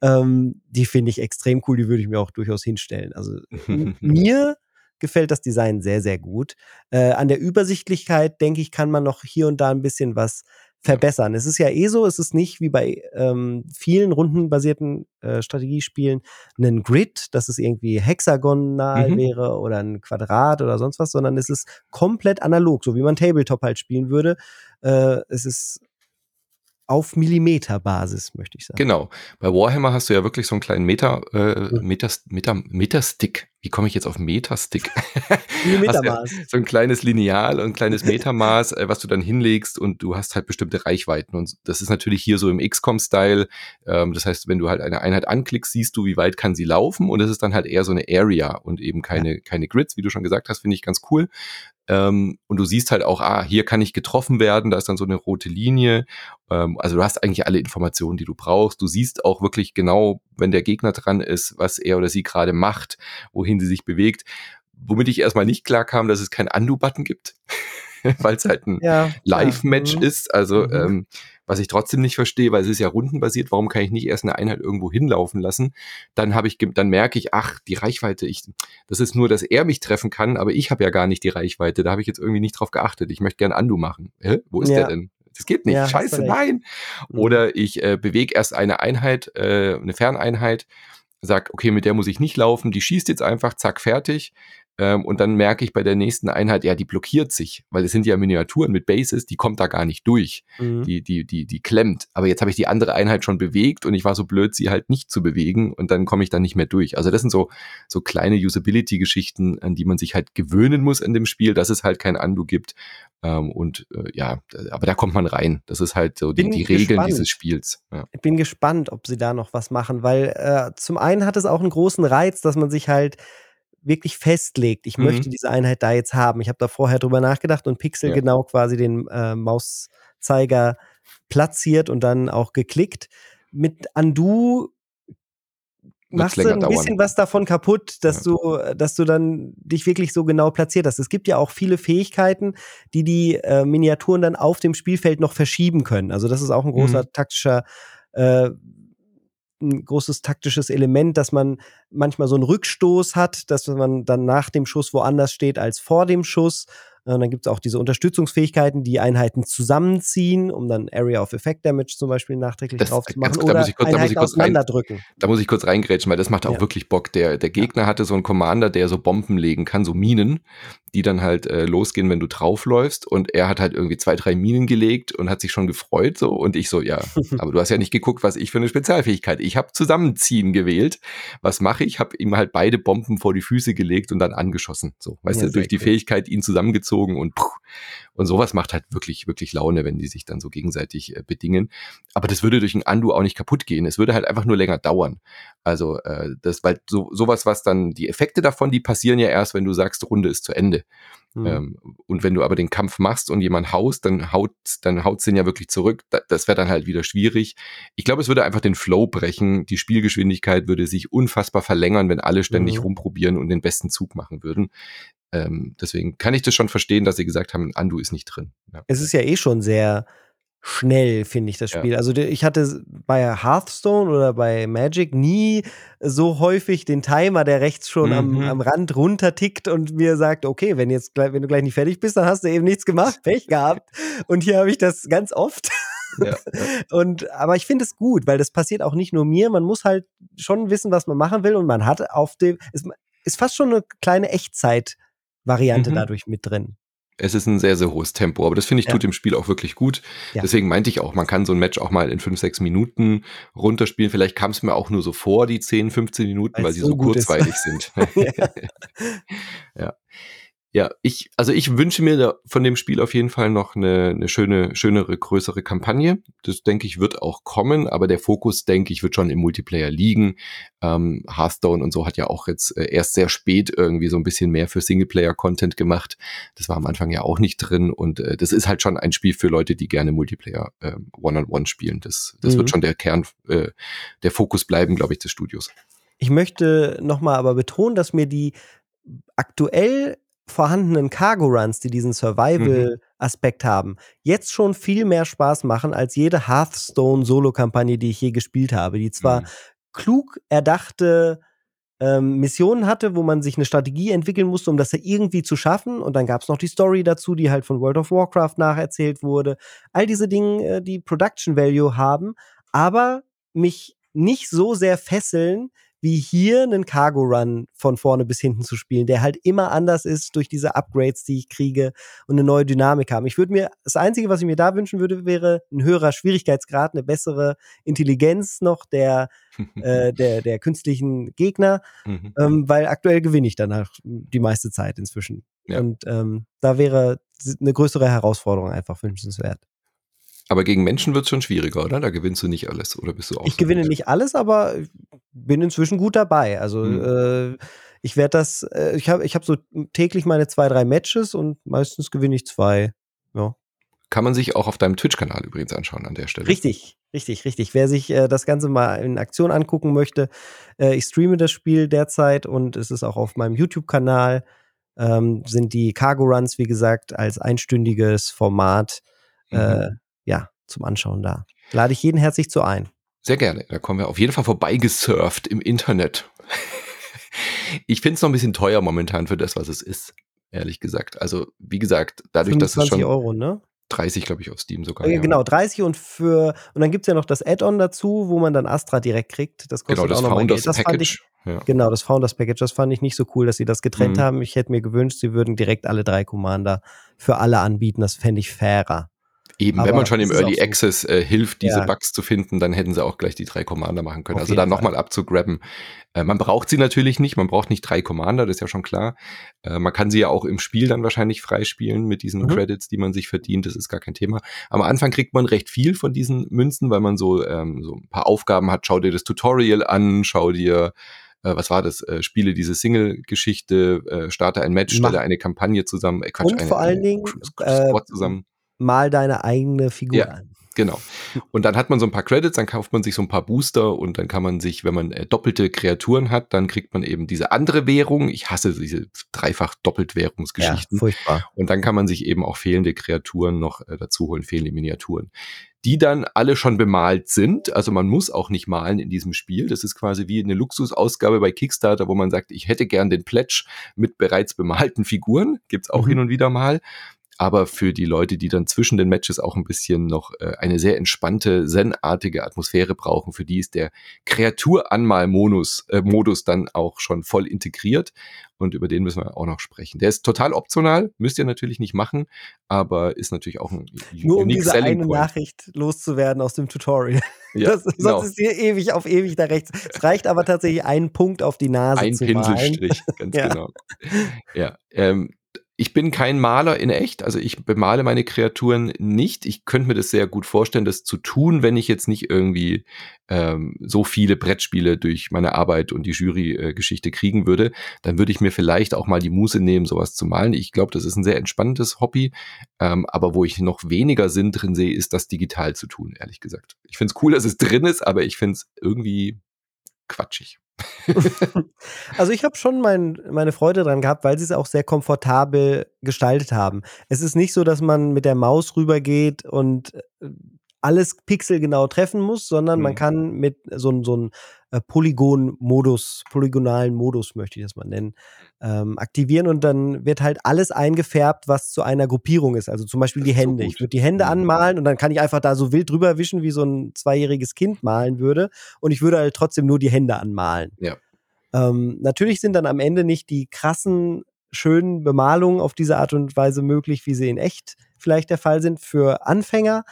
Ähm, die finde ich extrem cool, die würde ich mir auch durchaus hinstellen. Also mir gefällt das Design sehr, sehr gut. Äh, an der Übersichtlichkeit, denke ich, kann man noch hier und da ein bisschen was verbessern. Es ist ja eh so, es ist nicht wie bei ähm, vielen rundenbasierten äh, Strategiespielen ein Grid, dass es irgendwie hexagonal mhm. wäre oder ein Quadrat oder sonst was, sondern es ist komplett analog, so wie man Tabletop halt spielen würde. Äh, es ist auf Millimeterbasis, möchte ich sagen. Genau. Bei Warhammer hast du ja wirklich so einen kleinen Meter, äh, Meter, Meter, Meterstick. Wie komme ich jetzt auf Meterstick? Millimetermaß. ja so ein kleines Lineal und ein kleines Metermaß, äh, was du dann hinlegst und du hast halt bestimmte Reichweiten. Und das ist natürlich hier so im XCOM-Style. Ähm, das heißt, wenn du halt eine Einheit anklickst, siehst du, wie weit kann sie laufen und das ist dann halt eher so eine Area und eben keine, ja. keine Grids, wie du schon gesagt hast, finde ich ganz cool. Ähm, und du siehst halt auch, ah, hier kann ich getroffen werden, da ist dann so eine rote Linie. Ähm, also du hast eigentlich alle Informationen, die du brauchst. Du siehst auch wirklich genau, wenn der Gegner dran ist, was er oder sie gerade macht, wohin sie sich bewegt. Womit ich erstmal nicht klar kam, dass es keinen Undo-Button gibt, weil es halt ein ja, Live-Match ja. Mhm. ist. Also mhm. ähm, was ich trotzdem nicht verstehe, weil es ist ja rundenbasiert, warum kann ich nicht erst eine Einheit irgendwo hinlaufen lassen? Dann habe ich, dann merke ich, ach, die Reichweite, ich, das ist nur, dass er mich treffen kann, aber ich habe ja gar nicht die Reichweite. Da habe ich jetzt irgendwie nicht drauf geachtet. Ich möchte gern Andu machen. Hä? Wo ist ja. der denn? Das geht nicht. Ja, Scheiße, nein. Mhm. Oder ich äh, bewege erst eine Einheit, äh, eine Ferneinheit, sag, okay, mit der muss ich nicht laufen, die schießt jetzt einfach, zack, fertig. Ähm, und dann merke ich bei der nächsten Einheit, ja, die blockiert sich, weil es sind ja Miniaturen mit Bases, die kommt da gar nicht durch. Mhm. Die, die, die, die klemmt. Aber jetzt habe ich die andere Einheit schon bewegt und ich war so blöd, sie halt nicht zu bewegen und dann komme ich da nicht mehr durch. Also das sind so, so kleine Usability-Geschichten, an die man sich halt gewöhnen muss in dem Spiel, dass es halt kein Undo gibt. Ähm, und äh, ja, aber da kommt man rein. Das ist halt so die, die Regeln gespannt. dieses Spiels. Ja. Ich bin gespannt, ob sie da noch was machen, weil äh, zum einen hat es auch einen großen Reiz, dass man sich halt wirklich festlegt, ich mhm. möchte diese Einheit da jetzt haben. Ich habe da vorher drüber nachgedacht und Pixel ja. genau quasi den äh, Mauszeiger platziert und dann auch geklickt. Mit Undo machst du ein bisschen was davon kaputt, dass ja. du, dass du dann dich wirklich so genau platziert hast. Es gibt ja auch viele Fähigkeiten, die die äh, Miniaturen dann auf dem Spielfeld noch verschieben können. Also das ist auch ein großer mhm. taktischer äh, ein großes taktisches Element, dass man manchmal so einen Rückstoß hat, dass man dann nach dem Schuss woanders steht als vor dem Schuss. Und dann gibt es auch diese Unterstützungsfähigkeiten, die Einheiten zusammenziehen, um dann Area of Effect Damage zum Beispiel nachträglich das, drauf zu machen oder da muss ich kurz, da muss ich kurz rein, Da muss ich kurz reingrätschen, weil das macht auch ja. wirklich Bock. Der, der Gegner hatte so einen Commander, der so Bomben legen kann, so Minen die dann halt äh, losgehen, wenn du draufläufst. Und er hat halt irgendwie zwei, drei Minen gelegt und hat sich schon gefreut so. Und ich so, ja, aber du hast ja nicht geguckt, was ich für eine Spezialfähigkeit. Ich habe Zusammenziehen gewählt. Was mache ich? Habe ihm halt beide Bomben vor die Füße gelegt und dann angeschossen. So, weißt ja, du, durch die cool. Fähigkeit ihn zusammengezogen und puh, und sowas macht halt wirklich, wirklich Laune, wenn die sich dann so gegenseitig äh, bedingen. Aber das würde durch ein Andu auch nicht kaputt gehen. Es würde halt einfach nur länger dauern. Also äh, das, weil so sowas, was dann die Effekte davon, die passieren ja erst, wenn du sagst, Runde ist zu Ende. Mhm. Ähm, und wenn du aber den Kampf machst und jemand haust, dann haut, dann haut's den ja wirklich zurück. Da, das wäre dann halt wieder schwierig. Ich glaube, es würde einfach den Flow brechen. Die Spielgeschwindigkeit würde sich unfassbar verlängern, wenn alle ständig mhm. rumprobieren und den besten Zug machen würden. Ähm, deswegen kann ich das schon verstehen, dass sie gesagt haben, Andu ist nicht drin. Ja. Es ist ja eh schon sehr schnell, finde ich, das Spiel. Ja. Also ich hatte bei Hearthstone oder bei Magic nie so häufig den Timer, der rechts schon mhm. am, am Rand runtertickt und mir sagt, okay, wenn jetzt wenn du gleich nicht fertig bist, dann hast du eben nichts gemacht, Pech gehabt. Und hier habe ich das ganz oft. Ja, ja. Und aber ich finde es gut, weil das passiert auch nicht nur mir. Man muss halt schon wissen, was man machen will und man hat auf dem es ist fast schon eine kleine Echtzeit Variante mhm. dadurch mit drin. Es ist ein sehr, sehr hohes Tempo, aber das finde ich ja. tut dem Spiel auch wirklich gut. Ja. Deswegen meinte ich auch, man kann so ein Match auch mal in fünf, sechs Minuten runterspielen. Vielleicht kam es mir auch nur so vor, die 10, 15 Minuten, weil, weil sie so, so kurzweilig sind. ja. ja. Ja, ich, also ich wünsche mir von dem Spiel auf jeden Fall noch eine, eine schöne, schönere, größere Kampagne. Das denke ich wird auch kommen, aber der Fokus, denke ich, wird schon im Multiplayer liegen. Ähm, Hearthstone und so hat ja auch jetzt äh, erst sehr spät irgendwie so ein bisschen mehr für Singleplayer-Content gemacht. Das war am Anfang ja auch nicht drin und äh, das ist halt schon ein Spiel für Leute, die gerne Multiplayer äh, One-on-One spielen. Das, das mhm. wird schon der Kern, äh, der Fokus bleiben, glaube ich, des Studios. Ich möchte nochmal aber betonen, dass mir die aktuell vorhandenen Cargo-Runs, die diesen mhm. Survival-Aspekt mhm. haben, jetzt schon viel mehr Spaß machen als jede Hearthstone-Solo-Kampagne, die ich je gespielt habe, die zwar mhm. klug erdachte ähm, Missionen hatte, wo man sich eine Strategie entwickeln musste, um das ja irgendwie zu schaffen. Und dann gab es noch die Story dazu, die halt von World of Warcraft nacherzählt wurde. All diese Dinge, äh, die Production Value haben, aber mich nicht so sehr fesseln, wie hier einen Cargo Run von vorne bis hinten zu spielen, der halt immer anders ist durch diese Upgrades, die ich kriege und eine neue Dynamik haben. Ich würde mir, das Einzige, was ich mir da wünschen würde, wäre ein höherer Schwierigkeitsgrad, eine bessere Intelligenz noch der, äh, der, der künstlichen Gegner, mhm. ähm, weil aktuell gewinne ich danach die meiste Zeit inzwischen. Ja. Und ähm, da wäre eine größere Herausforderung einfach wünschenswert. Aber gegen Menschen wird es schon schwieriger, oder? Da gewinnst du nicht alles, oder bist du auch? Ich so gewinne gut? nicht alles, aber bin inzwischen gut dabei. Also hm. äh, ich werde das, äh, ich habe ich hab so täglich meine zwei, drei Matches und meistens gewinne ich zwei. Ja. Kann man sich auch auf deinem Twitch-Kanal übrigens anschauen an der Stelle. Richtig, richtig, richtig. Wer sich äh, das Ganze mal in Aktion angucken möchte, äh, ich streame das Spiel derzeit und es ist auch auf meinem YouTube-Kanal. Ähm, sind die Cargo Runs, wie gesagt, als einstündiges Format äh, mhm ja, zum Anschauen da. Lade ich jeden herzlich zu ein. Sehr gerne. Da kommen wir auf jeden Fall vorbeigesurft im Internet. ich finde es noch ein bisschen teuer momentan für das, was es ist, ehrlich gesagt. Also, wie gesagt, dadurch, dass es schon. Euro, ne? 30, glaube ich, auf Steam sogar. Ja, genau, 30 und für, und dann gibt es ja noch das Add-on dazu, wo man dann Astra direkt kriegt. Das kostet genau, das auch noch Founders das Package. Ich, ja. Genau, das Founders Package. Das fand ich nicht so cool, dass sie das getrennt mhm. haben. Ich hätte mir gewünscht, sie würden direkt alle drei Commander für alle anbieten. Das fände ich fairer. Eben, Aber wenn man schon im Early Access äh, hilft, diese ja. Bugs zu finden, dann hätten sie auch gleich die drei Commander machen können. Auf also da nochmal abzugraben. Äh, man braucht sie natürlich nicht, man braucht nicht drei Commander, das ist ja schon klar. Äh, man kann sie ja auch im Spiel dann wahrscheinlich freispielen mit diesen mhm. Credits, die man sich verdient, das ist gar kein Thema. Am Anfang kriegt man recht viel von diesen Münzen, weil man so, ähm, so ein paar Aufgaben hat. Schau dir das Tutorial an, schau dir äh, was war das, äh, spiele diese Single-Geschichte, äh, starte ein Match, stelle eine Kampagne zusammen, äh, Quatsch, und eine, vor allen Dingen, äh, zusammen mal deine eigene Figur ja. an. Genau. Und dann hat man so ein paar Credits, dann kauft man sich so ein paar Booster und dann kann man sich, wenn man äh, doppelte Kreaturen hat, dann kriegt man eben diese andere Währung. Ich hasse diese dreifach Doppeltwährungsgeschichten. Ja, furchtbar. Und dann kann man sich eben auch fehlende Kreaturen noch äh, dazu holen, fehlende Miniaturen. die dann alle schon bemalt sind. Also man muss auch nicht malen in diesem Spiel. Das ist quasi wie eine Luxusausgabe bei Kickstarter, wo man sagt, ich hätte gern den Pledge mit bereits bemalten Figuren. Gibt's auch mhm. hin und wieder mal aber für die Leute, die dann zwischen den Matches auch ein bisschen noch äh, eine sehr entspannte, zen-artige Atmosphäre brauchen, für die ist der Kreaturanmal-Modus äh, Modus dann auch schon voll integriert und über den müssen wir auch noch sprechen. Der ist total optional, müsst ihr natürlich nicht machen, aber ist natürlich auch ein Nur um diese eine Point. Nachricht loszuwerden aus dem Tutorial. Ja, das, genau. Sonst ist hier ewig auf ewig da rechts. Es reicht aber tatsächlich einen Punkt auf die Nase ein zu Pinselstrich, ganz ja. genau. Ja, ähm, ich bin kein Maler in echt, also ich bemale meine Kreaturen nicht. Ich könnte mir das sehr gut vorstellen, das zu tun, wenn ich jetzt nicht irgendwie ähm, so viele Brettspiele durch meine Arbeit und die Jury-Geschichte äh, kriegen würde. Dann würde ich mir vielleicht auch mal die Muße nehmen, sowas zu malen. Ich glaube, das ist ein sehr entspanntes Hobby. Ähm, aber wo ich noch weniger Sinn drin sehe, ist das digital zu tun, ehrlich gesagt. Ich finde es cool, dass es drin ist, aber ich finde es irgendwie quatschig. also ich habe schon mein, meine Freude dran gehabt, weil sie es auch sehr komfortabel gestaltet haben. Es ist nicht so, dass man mit der Maus rübergeht und äh, alles pixelgenau treffen muss, sondern mhm. man kann mit so, so einem äh, Polygon-Modus, polygonalen Modus, möchte ich das mal nennen, ähm, aktivieren und dann wird halt alles eingefärbt, was zu einer Gruppierung ist. Also zum Beispiel die Hände. So ich würde die Hände mhm. anmalen und dann kann ich einfach da so wild drüber wischen, wie so ein zweijähriges Kind malen würde. Und ich würde halt trotzdem nur die Hände anmalen. Ja. Ähm, natürlich sind dann am Ende nicht die krassen, schönen Bemalungen auf diese Art und Weise möglich, wie sie in echt vielleicht der Fall sind für Anfänger.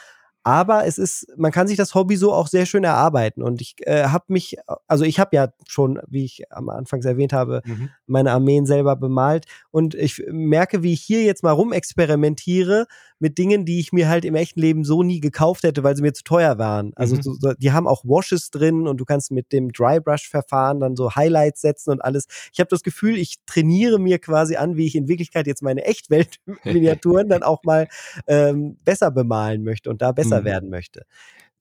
Aber es ist, man kann sich das Hobby so auch sehr schön erarbeiten. Und ich äh, habe mich, also ich habe ja schon, wie ich am Anfang erwähnt habe, mhm. meine Armeen selber bemalt. Und ich merke, wie ich hier jetzt mal rumexperimentiere mit Dingen, die ich mir halt im echten Leben so nie gekauft hätte, weil sie mir zu teuer waren. Also mhm. so, die haben auch Washes drin und du kannst mit dem Drybrush-Verfahren dann so Highlights setzen und alles. Ich habe das Gefühl, ich trainiere mir quasi an, wie ich in Wirklichkeit jetzt meine Echtwelt-Miniaturen dann auch mal ähm, besser bemalen möchte und da besser mhm. werden möchte.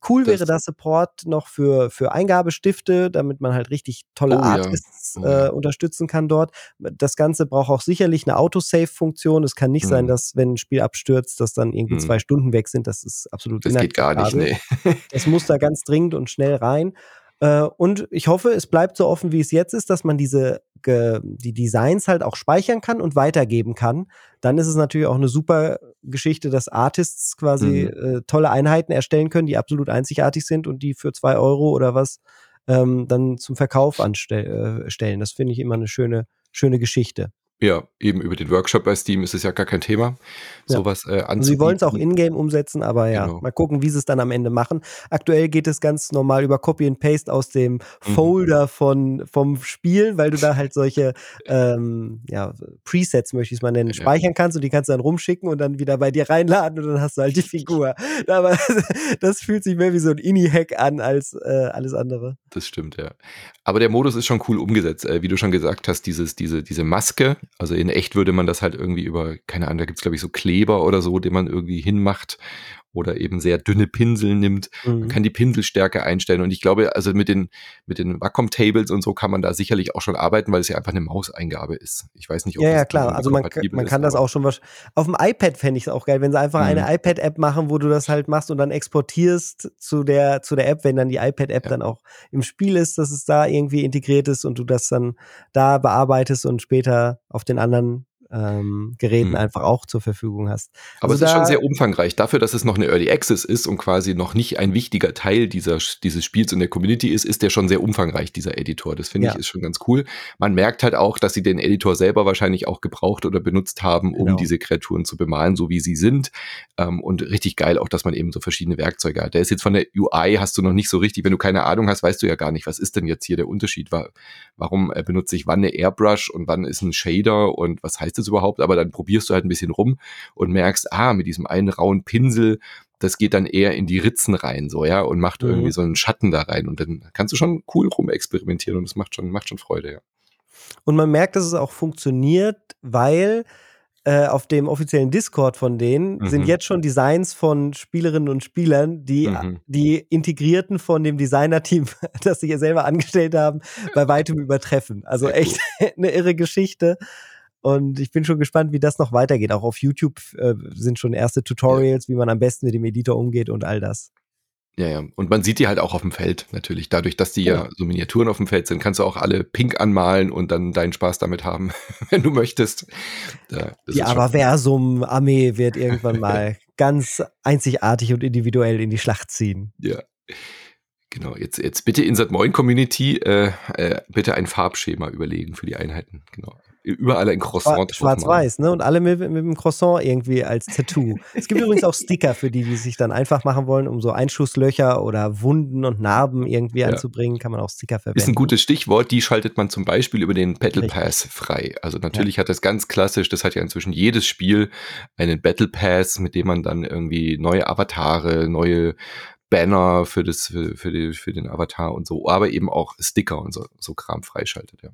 Cool das wäre das Support noch für, für Eingabestifte, damit man halt richtig tolle oh, Artists ja. oh, ja. Äh, unterstützen kann dort. Das Ganze braucht auch sicherlich eine Autosave-Funktion. Es kann nicht mhm. sein, dass, wenn ein Spiel abstürzt, dass dann irgendwie mhm. zwei Stunden weg sind. Das ist absolut Das geht gar nicht, nee. das muss da ganz dringend und schnell rein. Äh, und ich hoffe, es bleibt so offen, wie es jetzt ist, dass man diese die Designs halt auch speichern kann und weitergeben kann. Dann ist es natürlich auch eine super Geschichte, dass Artists quasi mhm. äh, tolle Einheiten erstellen können, die absolut einzigartig sind und die für zwei Euro oder was ähm, dann zum Verkauf anstellen. Äh, das finde ich immer eine schöne, schöne Geschichte. Ja, eben über den Workshop bei Steam ist es ja gar kein Thema, ja. sowas äh, anzubieten. Sie wollen es auch in-game umsetzen, aber ja, genau. mal gucken, wie sie es dann am Ende machen. Aktuell geht es ganz normal über Copy and Paste aus dem mhm. Folder mhm. von, vom Spiel, weil du da halt solche ähm, ja, Presets, möchte ich es mal nennen, speichern kannst und die kannst du dann rumschicken und dann wieder bei dir reinladen und dann hast du halt die Figur. aber das fühlt sich mehr wie so ein Ini-Hack an als äh, alles andere. Das stimmt, ja. Aber der Modus ist schon cool umgesetzt. Äh, wie du schon gesagt hast, dieses, diese, diese Maske, also in echt würde man das halt irgendwie über, keine Ahnung, da gibt's glaube ich so Kleber oder so, den man irgendwie hinmacht oder eben sehr dünne Pinsel nimmt. Mhm. Man kann die Pinselstärke einstellen und ich glaube, also mit den, mit den Wacom-Tables und so kann man da sicherlich auch schon arbeiten, weil es ja einfach eine Mauseingabe ist. Ich weiß nicht, ob ja, das ja, klar. Also man, man kann ist, das auch schon was. Auf dem iPad fände ich es auch geil, wenn sie einfach mhm. eine iPad-App machen, wo du das halt machst und dann exportierst zu der, zu der App, wenn dann die iPad-App ja. dann auch im Spiel ist, dass es da irgendwie integriert ist und du das dann da bearbeitest und später auf den anderen ähm, Geräten hm. einfach auch zur Verfügung hast. Aber also es ist schon sehr umfangreich. Dafür, dass es noch eine Early Access ist und quasi noch nicht ein wichtiger Teil dieser, dieses Spiels in der Community ist, ist der schon sehr umfangreich, dieser Editor. Das finde ja. ich ist schon ganz cool. Man merkt halt auch, dass sie den Editor selber wahrscheinlich auch gebraucht oder benutzt haben, um genau. diese Kreaturen zu bemalen, so wie sie sind. Ähm, und richtig geil auch, dass man eben so verschiedene Werkzeuge hat. Der ist jetzt von der UI, hast du noch nicht so richtig, wenn du keine Ahnung hast, weißt du ja gar nicht, was ist denn jetzt hier der Unterschied? Warum äh, benutze ich wann eine Airbrush und wann ist ein Shader und was heißt das überhaupt? Aber dann probierst du halt ein bisschen rum und merkst, ah, mit diesem einen rauen Pinsel, das geht dann eher in die Ritzen rein, so, ja, und macht mhm. irgendwie so einen Schatten da rein. Und dann kannst du schon cool rumexperimentieren und das macht schon, macht schon Freude, ja. Und man merkt, dass es auch funktioniert, weil äh, auf dem offiziellen Discord von denen mhm. sind jetzt schon Designs von Spielerinnen und Spielern, die mhm. die Integrierten von dem Designer-Team, das sie hier selber angestellt haben, bei weitem übertreffen. Also echt eine irre Geschichte. Und ich bin schon gespannt, wie das noch weitergeht. Auch auf YouTube äh, sind schon erste Tutorials, wie man am besten mit dem Editor umgeht und all das. Ja, ja. Und man sieht die halt auch auf dem Feld natürlich. Dadurch, dass die ja, ja so Miniaturen auf dem Feld sind, kannst du auch alle pink anmalen und dann deinen Spaß damit haben, wenn du möchtest. Ja, die Avaversum-Armee wird irgendwann mal ganz einzigartig und individuell in die Schlacht ziehen. Ja. Genau, jetzt, jetzt bitte Insert Moin Community, äh, äh, bitte ein Farbschema überlegen für die Einheiten. Genau überall ein Croissant Schwarz-Weiß, ne? Und alle mit, mit dem Croissant irgendwie als Tattoo. es gibt übrigens auch Sticker für die, die sich dann einfach machen wollen, um so Einschusslöcher oder Wunden und Narben irgendwie ja. anzubringen, kann man auch Sticker verwenden. Ist ein gutes Stichwort, die schaltet man zum Beispiel über den Battle Pass frei. Also natürlich ja. hat das ganz klassisch, das hat ja inzwischen jedes Spiel einen Battle Pass, mit dem man dann irgendwie neue Avatare, neue Banner für das für, für, die, für den Avatar und so, aber eben auch Sticker und so, so Kram freischaltet. Ja.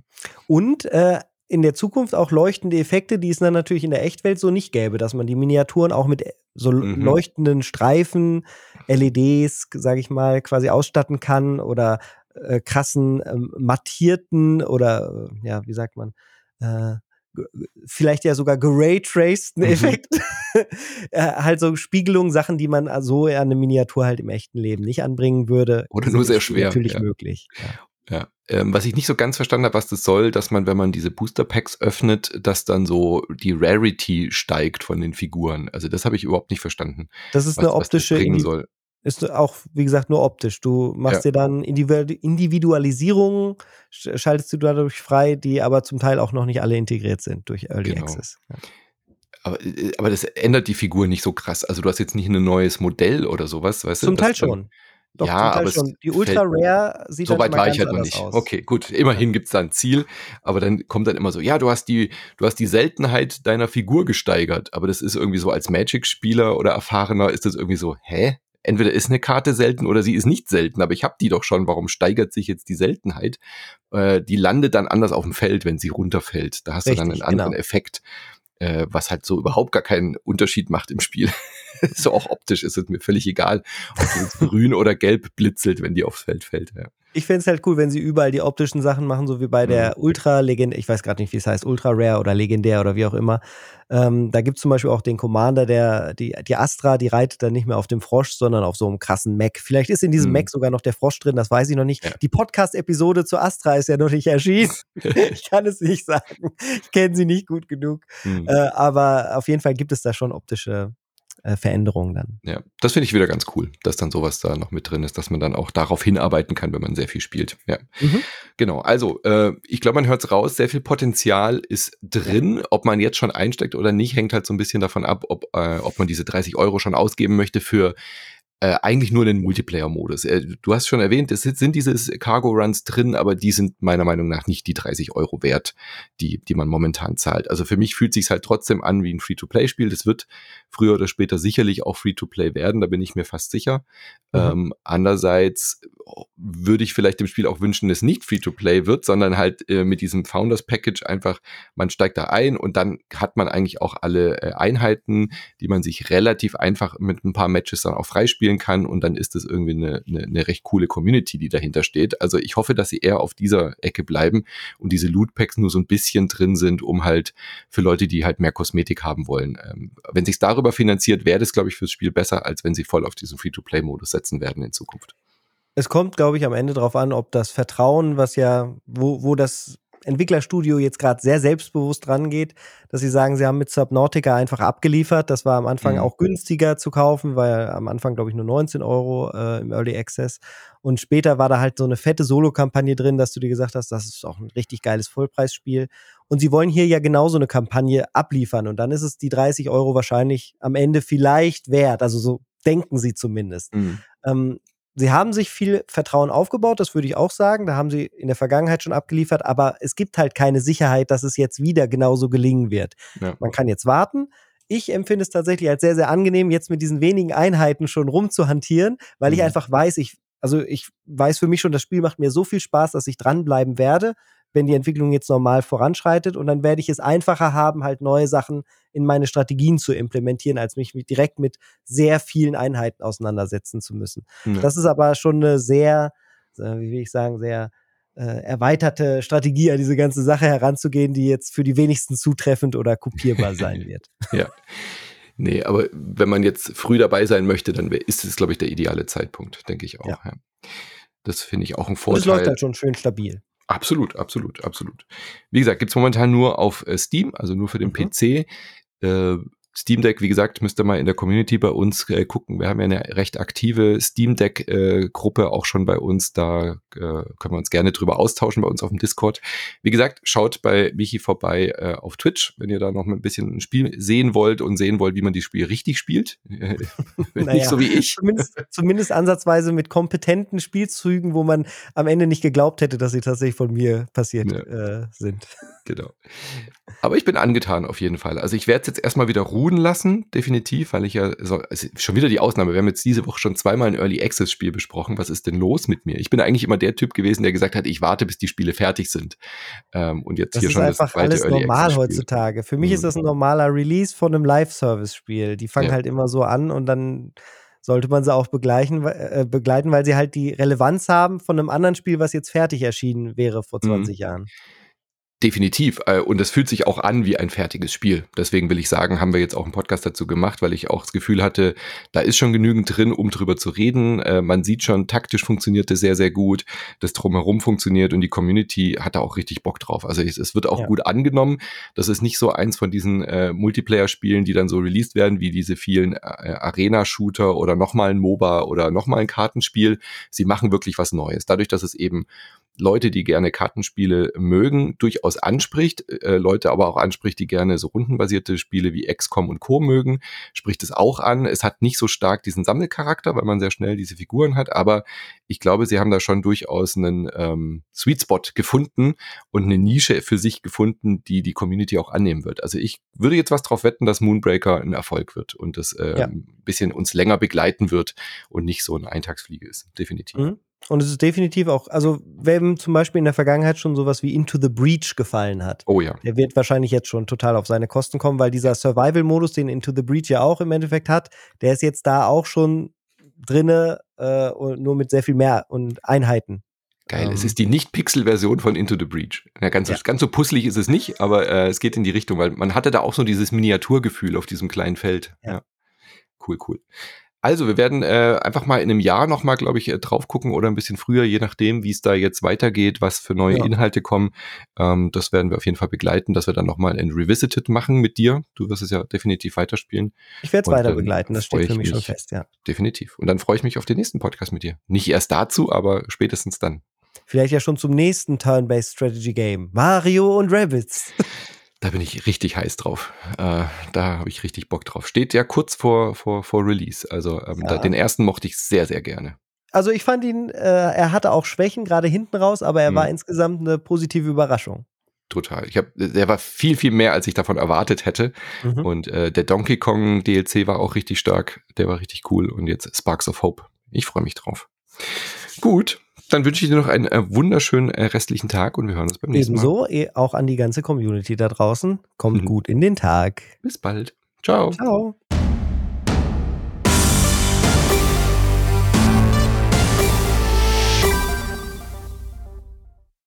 Und äh, in der Zukunft auch leuchtende Effekte, die es dann natürlich in der Echtwelt so nicht gäbe, dass man die Miniaturen auch mit so mhm. leuchtenden Streifen, LEDs, sage ich mal, quasi ausstatten kann oder äh, krassen ähm, mattierten oder äh, ja, wie sagt man, äh, vielleicht ja sogar geraytraceden mhm. Effekt. äh, halt so Spiegelungen, Sachen, die man so in eine Miniatur halt im echten Leben nicht anbringen würde. Oder nur sehr schwer. Natürlich ja. möglich. Ja. Ja, ähm, was ich nicht so ganz verstanden habe, was das soll, dass man, wenn man diese Booster Packs öffnet, dass dann so die Rarity steigt von den Figuren. Also das habe ich überhaupt nicht verstanden. Das ist was, eine optische bringen soll. Ist auch, wie gesagt, nur optisch. Du machst ja. dir dann Individualisierungen, schaltest du dadurch frei, die aber zum Teil auch noch nicht alle integriert sind durch Early genau. Access. Ja. Aber, äh, aber das ändert die Figur nicht so krass. Also du hast jetzt nicht ein neues Modell oder sowas, weißt zum du? Zum Teil schon. Doch, ja, aber die Ultra Rare sieht so weit war ich halt noch nicht. Aus. Okay, gut. Immerhin gibt's da ein Ziel, aber dann kommt dann immer so, ja, du hast die, du hast die Seltenheit deiner Figur gesteigert, aber das ist irgendwie so als Magic-Spieler oder Erfahrener ist das irgendwie so, hä? Entweder ist eine Karte selten oder sie ist nicht selten, aber ich habe die doch schon. Warum steigert sich jetzt die Seltenheit? Äh, die landet dann anders auf dem Feld, wenn sie runterfällt. Da hast Richtig, du dann einen anderen genau. Effekt äh, was halt so überhaupt gar keinen Unterschied macht im Spiel. so auch optisch ist es mir völlig egal, ob es grün oder gelb blitzelt, wenn die aufs Feld fällt. Ja. Ich fände es halt cool, wenn sie überall die optischen Sachen machen, so wie bei der mhm. Ultra Legend, ich weiß gerade nicht, wie es heißt, Ultra Rare oder Legendär oder wie auch immer. Ähm, da gibt es zum Beispiel auch den Commander, der, die, die Astra, die reitet dann nicht mehr auf dem Frosch, sondern auf so einem krassen Mac. Vielleicht ist in diesem mhm. Mac sogar noch der Frosch drin, das weiß ich noch nicht. Ja. Die Podcast-Episode zu Astra ist ja noch nicht erschienen. ich kann es nicht sagen. Ich kenne sie nicht gut genug. Mhm. Äh, aber auf jeden Fall gibt es da schon optische äh, Veränderungen dann. Ja, das finde ich wieder ganz cool, dass dann sowas da noch mit drin ist, dass man dann auch darauf hinarbeiten kann, wenn man sehr viel spielt. Ja, mhm. genau. Also, äh, ich glaube, man hört es raus, sehr viel Potenzial ist drin. Ob man jetzt schon einsteckt oder nicht, hängt halt so ein bisschen davon ab, ob, äh, ob man diese 30 Euro schon ausgeben möchte für äh, eigentlich nur den Multiplayer-Modus. Äh, du hast schon erwähnt, es sind diese Cargo-Runs drin, aber die sind meiner Meinung nach nicht die 30 Euro wert, die, die man momentan zahlt. Also für mich fühlt sich halt trotzdem an wie ein Free-to-Play-Spiel. Das wird früher oder später sicherlich auch Free-to-Play werden, da bin ich mir fast sicher. Mhm. Ähm, andererseits würde ich vielleicht dem Spiel auch wünschen, dass es nicht Free-to-Play wird, sondern halt äh, mit diesem Founders-Package einfach, man steigt da ein und dann hat man eigentlich auch alle äh, Einheiten, die man sich relativ einfach mit ein paar Matches dann auch freispielt spielen kann und dann ist es irgendwie eine, eine, eine recht coole Community, die dahinter steht. Also ich hoffe, dass sie eher auf dieser Ecke bleiben und diese Lootpacks nur so ein bisschen drin sind, um halt für Leute, die halt mehr Kosmetik haben wollen. Ähm, wenn sich darüber finanziert, wäre das, glaube ich, fürs Spiel besser, als wenn sie voll auf diesen Free-to-Play-Modus setzen werden in Zukunft. Es kommt, glaube ich, am Ende darauf an, ob das Vertrauen, was ja, wo, wo das Entwicklerstudio jetzt gerade sehr selbstbewusst rangeht, dass sie sagen, sie haben mit Subnautica einfach abgeliefert. Das war am Anfang mhm. auch günstiger zu kaufen, weil am Anfang, glaube ich, nur 19 Euro äh, im Early Access. Und später war da halt so eine fette Solo-Kampagne drin, dass du dir gesagt hast, das ist auch ein richtig geiles Vollpreisspiel. Und sie wollen hier ja genauso eine Kampagne abliefern. Und dann ist es die 30 Euro wahrscheinlich am Ende vielleicht wert. Also so denken sie zumindest. Mhm. Ähm, sie haben sich viel Vertrauen aufgebaut, das würde ich auch sagen. Da haben sie in der Vergangenheit schon abgeliefert, aber es gibt halt keine Sicherheit, dass es jetzt wieder genauso gelingen wird. Ja. Man kann jetzt warten. Ich empfinde es tatsächlich als sehr, sehr angenehm, jetzt mit diesen wenigen Einheiten schon rumzuhantieren, weil mhm. ich einfach weiß, ich, also ich weiß für mich schon, das Spiel macht mir so viel Spaß, dass ich dranbleiben werde wenn die Entwicklung jetzt normal voranschreitet. Und dann werde ich es einfacher haben, halt neue Sachen in meine Strategien zu implementieren, als mich direkt mit sehr vielen Einheiten auseinandersetzen zu müssen. Ja. Das ist aber schon eine sehr, wie will ich sagen, sehr äh, erweiterte Strategie an diese ganze Sache heranzugehen, die jetzt für die wenigsten zutreffend oder kopierbar sein wird. ja. Nee, aber wenn man jetzt früh dabei sein möchte, dann ist es, glaube ich, der ideale Zeitpunkt, denke ich auch. Ja. Ja. Das finde ich auch ein Vorteil. Und es läuft halt schon schön stabil. Absolut, absolut, absolut. Wie gesagt, gibt es momentan nur auf äh, Steam, also nur für den mhm. PC. Äh, Steam Deck, wie gesagt, müsst ihr mal in der Community bei uns äh, gucken. Wir haben ja eine recht aktive Steam Deck äh, auch schon bei uns. Da äh, können wir uns gerne drüber austauschen bei uns auf dem Discord. Wie gesagt, schaut bei Michi vorbei äh, auf Twitch, wenn ihr da noch ein bisschen ein Spiel sehen wollt und sehen wollt, wie man die Spiel richtig spielt. naja, nicht so wie ich. Zumindest, zumindest ansatzweise mit kompetenten Spielzügen, wo man am Ende nicht geglaubt hätte, dass sie tatsächlich von mir passiert ja. äh, sind. Genau. Aber ich bin angetan auf jeden Fall. Also ich werde es jetzt erstmal wieder ruhen lassen, definitiv, weil ich ja so, also schon wieder die Ausnahme. Wir haben jetzt diese Woche schon zweimal ein Early Access Spiel besprochen. Was ist denn los mit mir? Ich bin eigentlich immer der Typ gewesen, der gesagt hat, ich warte, bis die Spiele fertig sind. Ähm, und jetzt das hier ist schon einfach das zweite alles Early normal heutzutage. Für mich mhm. ist das ein normaler Release von einem Live-Service-Spiel. Die fangen ja. halt immer so an und dann sollte man sie auch begleichen, äh, begleiten, weil sie halt die Relevanz haben von einem anderen Spiel, was jetzt fertig erschienen wäre vor 20 mhm. Jahren. Definitiv. Äh, und es fühlt sich auch an wie ein fertiges Spiel. Deswegen will ich sagen, haben wir jetzt auch einen Podcast dazu gemacht, weil ich auch das Gefühl hatte, da ist schon genügend drin, um drüber zu reden. Äh, man sieht schon, taktisch funktioniert es sehr, sehr gut. Das Drumherum funktioniert und die Community hat da auch richtig Bock drauf. Also es, wird auch ja. gut angenommen. Das ist nicht so eins von diesen äh, Multiplayer-Spielen, die dann so released werden, wie diese vielen äh, Arena-Shooter oder nochmal ein MOBA oder nochmal ein Kartenspiel. Sie machen wirklich was Neues. Dadurch, dass es eben Leute, die gerne Kartenspiele mögen, durchaus anspricht, äh, Leute aber auch anspricht, die gerne so rundenbasierte Spiele wie XCOM und Co. mögen, spricht es auch an. Es hat nicht so stark diesen Sammelcharakter, weil man sehr schnell diese Figuren hat, aber ich glaube, sie haben da schon durchaus einen ähm, Sweet Spot gefunden und eine Nische für sich gefunden, die die Community auch annehmen wird. Also ich würde jetzt was drauf wetten, dass Moonbreaker ein Erfolg wird und das ähm, ja. bisschen uns länger begleiten wird und nicht so eine Eintagsfliege ist. Definitiv. Mhm. Und es ist definitiv auch, also wem zum Beispiel in der Vergangenheit schon sowas wie Into the Breach gefallen hat, oh ja. der wird wahrscheinlich jetzt schon total auf seine Kosten kommen, weil dieser Survival-Modus, den Into the Breach ja auch im Endeffekt hat, der ist jetzt da auch schon drinne, äh, nur mit sehr viel mehr und Einheiten. Geil, es ähm. ist die Nicht-Pixel-Version von Into the Breach. Ja, ganz, ja. ganz so puzzlig ist es nicht, aber äh, es geht in die Richtung, weil man hatte da auch so dieses Miniaturgefühl auf diesem kleinen Feld. Ja. ja. Cool, cool. Also, wir werden äh, einfach mal in einem Jahr nochmal, glaube ich, äh, drauf gucken oder ein bisschen früher, je nachdem, wie es da jetzt weitergeht, was für neue ja. Inhalte kommen. Ähm, das werden wir auf jeden Fall begleiten, dass wir dann nochmal ein Revisited machen mit dir. Du wirst es ja definitiv weiterspielen. Ich werde es weiter begleiten, das steht für mich, mich schon fest, ja. Definitiv. Und dann freue ich mich auf den nächsten Podcast mit dir. Nicht erst dazu, aber spätestens dann. Vielleicht ja schon zum nächsten Turn-Based Strategy Game. Mario und Rabbits. Da bin ich richtig heiß drauf. Äh, da habe ich richtig Bock drauf. Steht ja kurz vor, vor, vor Release. Also ähm, ja. da, den ersten mochte ich sehr, sehr gerne. Also ich fand ihn, äh, er hatte auch Schwächen, gerade hinten raus, aber er hm. war insgesamt eine positive Überraschung. Total. Ich habe, der war viel, viel mehr, als ich davon erwartet hätte. Mhm. Und äh, der Donkey Kong DLC war auch richtig stark. Der war richtig cool. Und jetzt Sparks of Hope. Ich freue mich drauf. Gut, dann wünsche ich dir noch einen äh, wunderschönen äh, restlichen Tag und wir hören uns beim nächsten Mal. Ebenso, eh, auch an die ganze Community da draußen. Kommt mhm. gut in den Tag. Bis bald. Ciao. Ciao.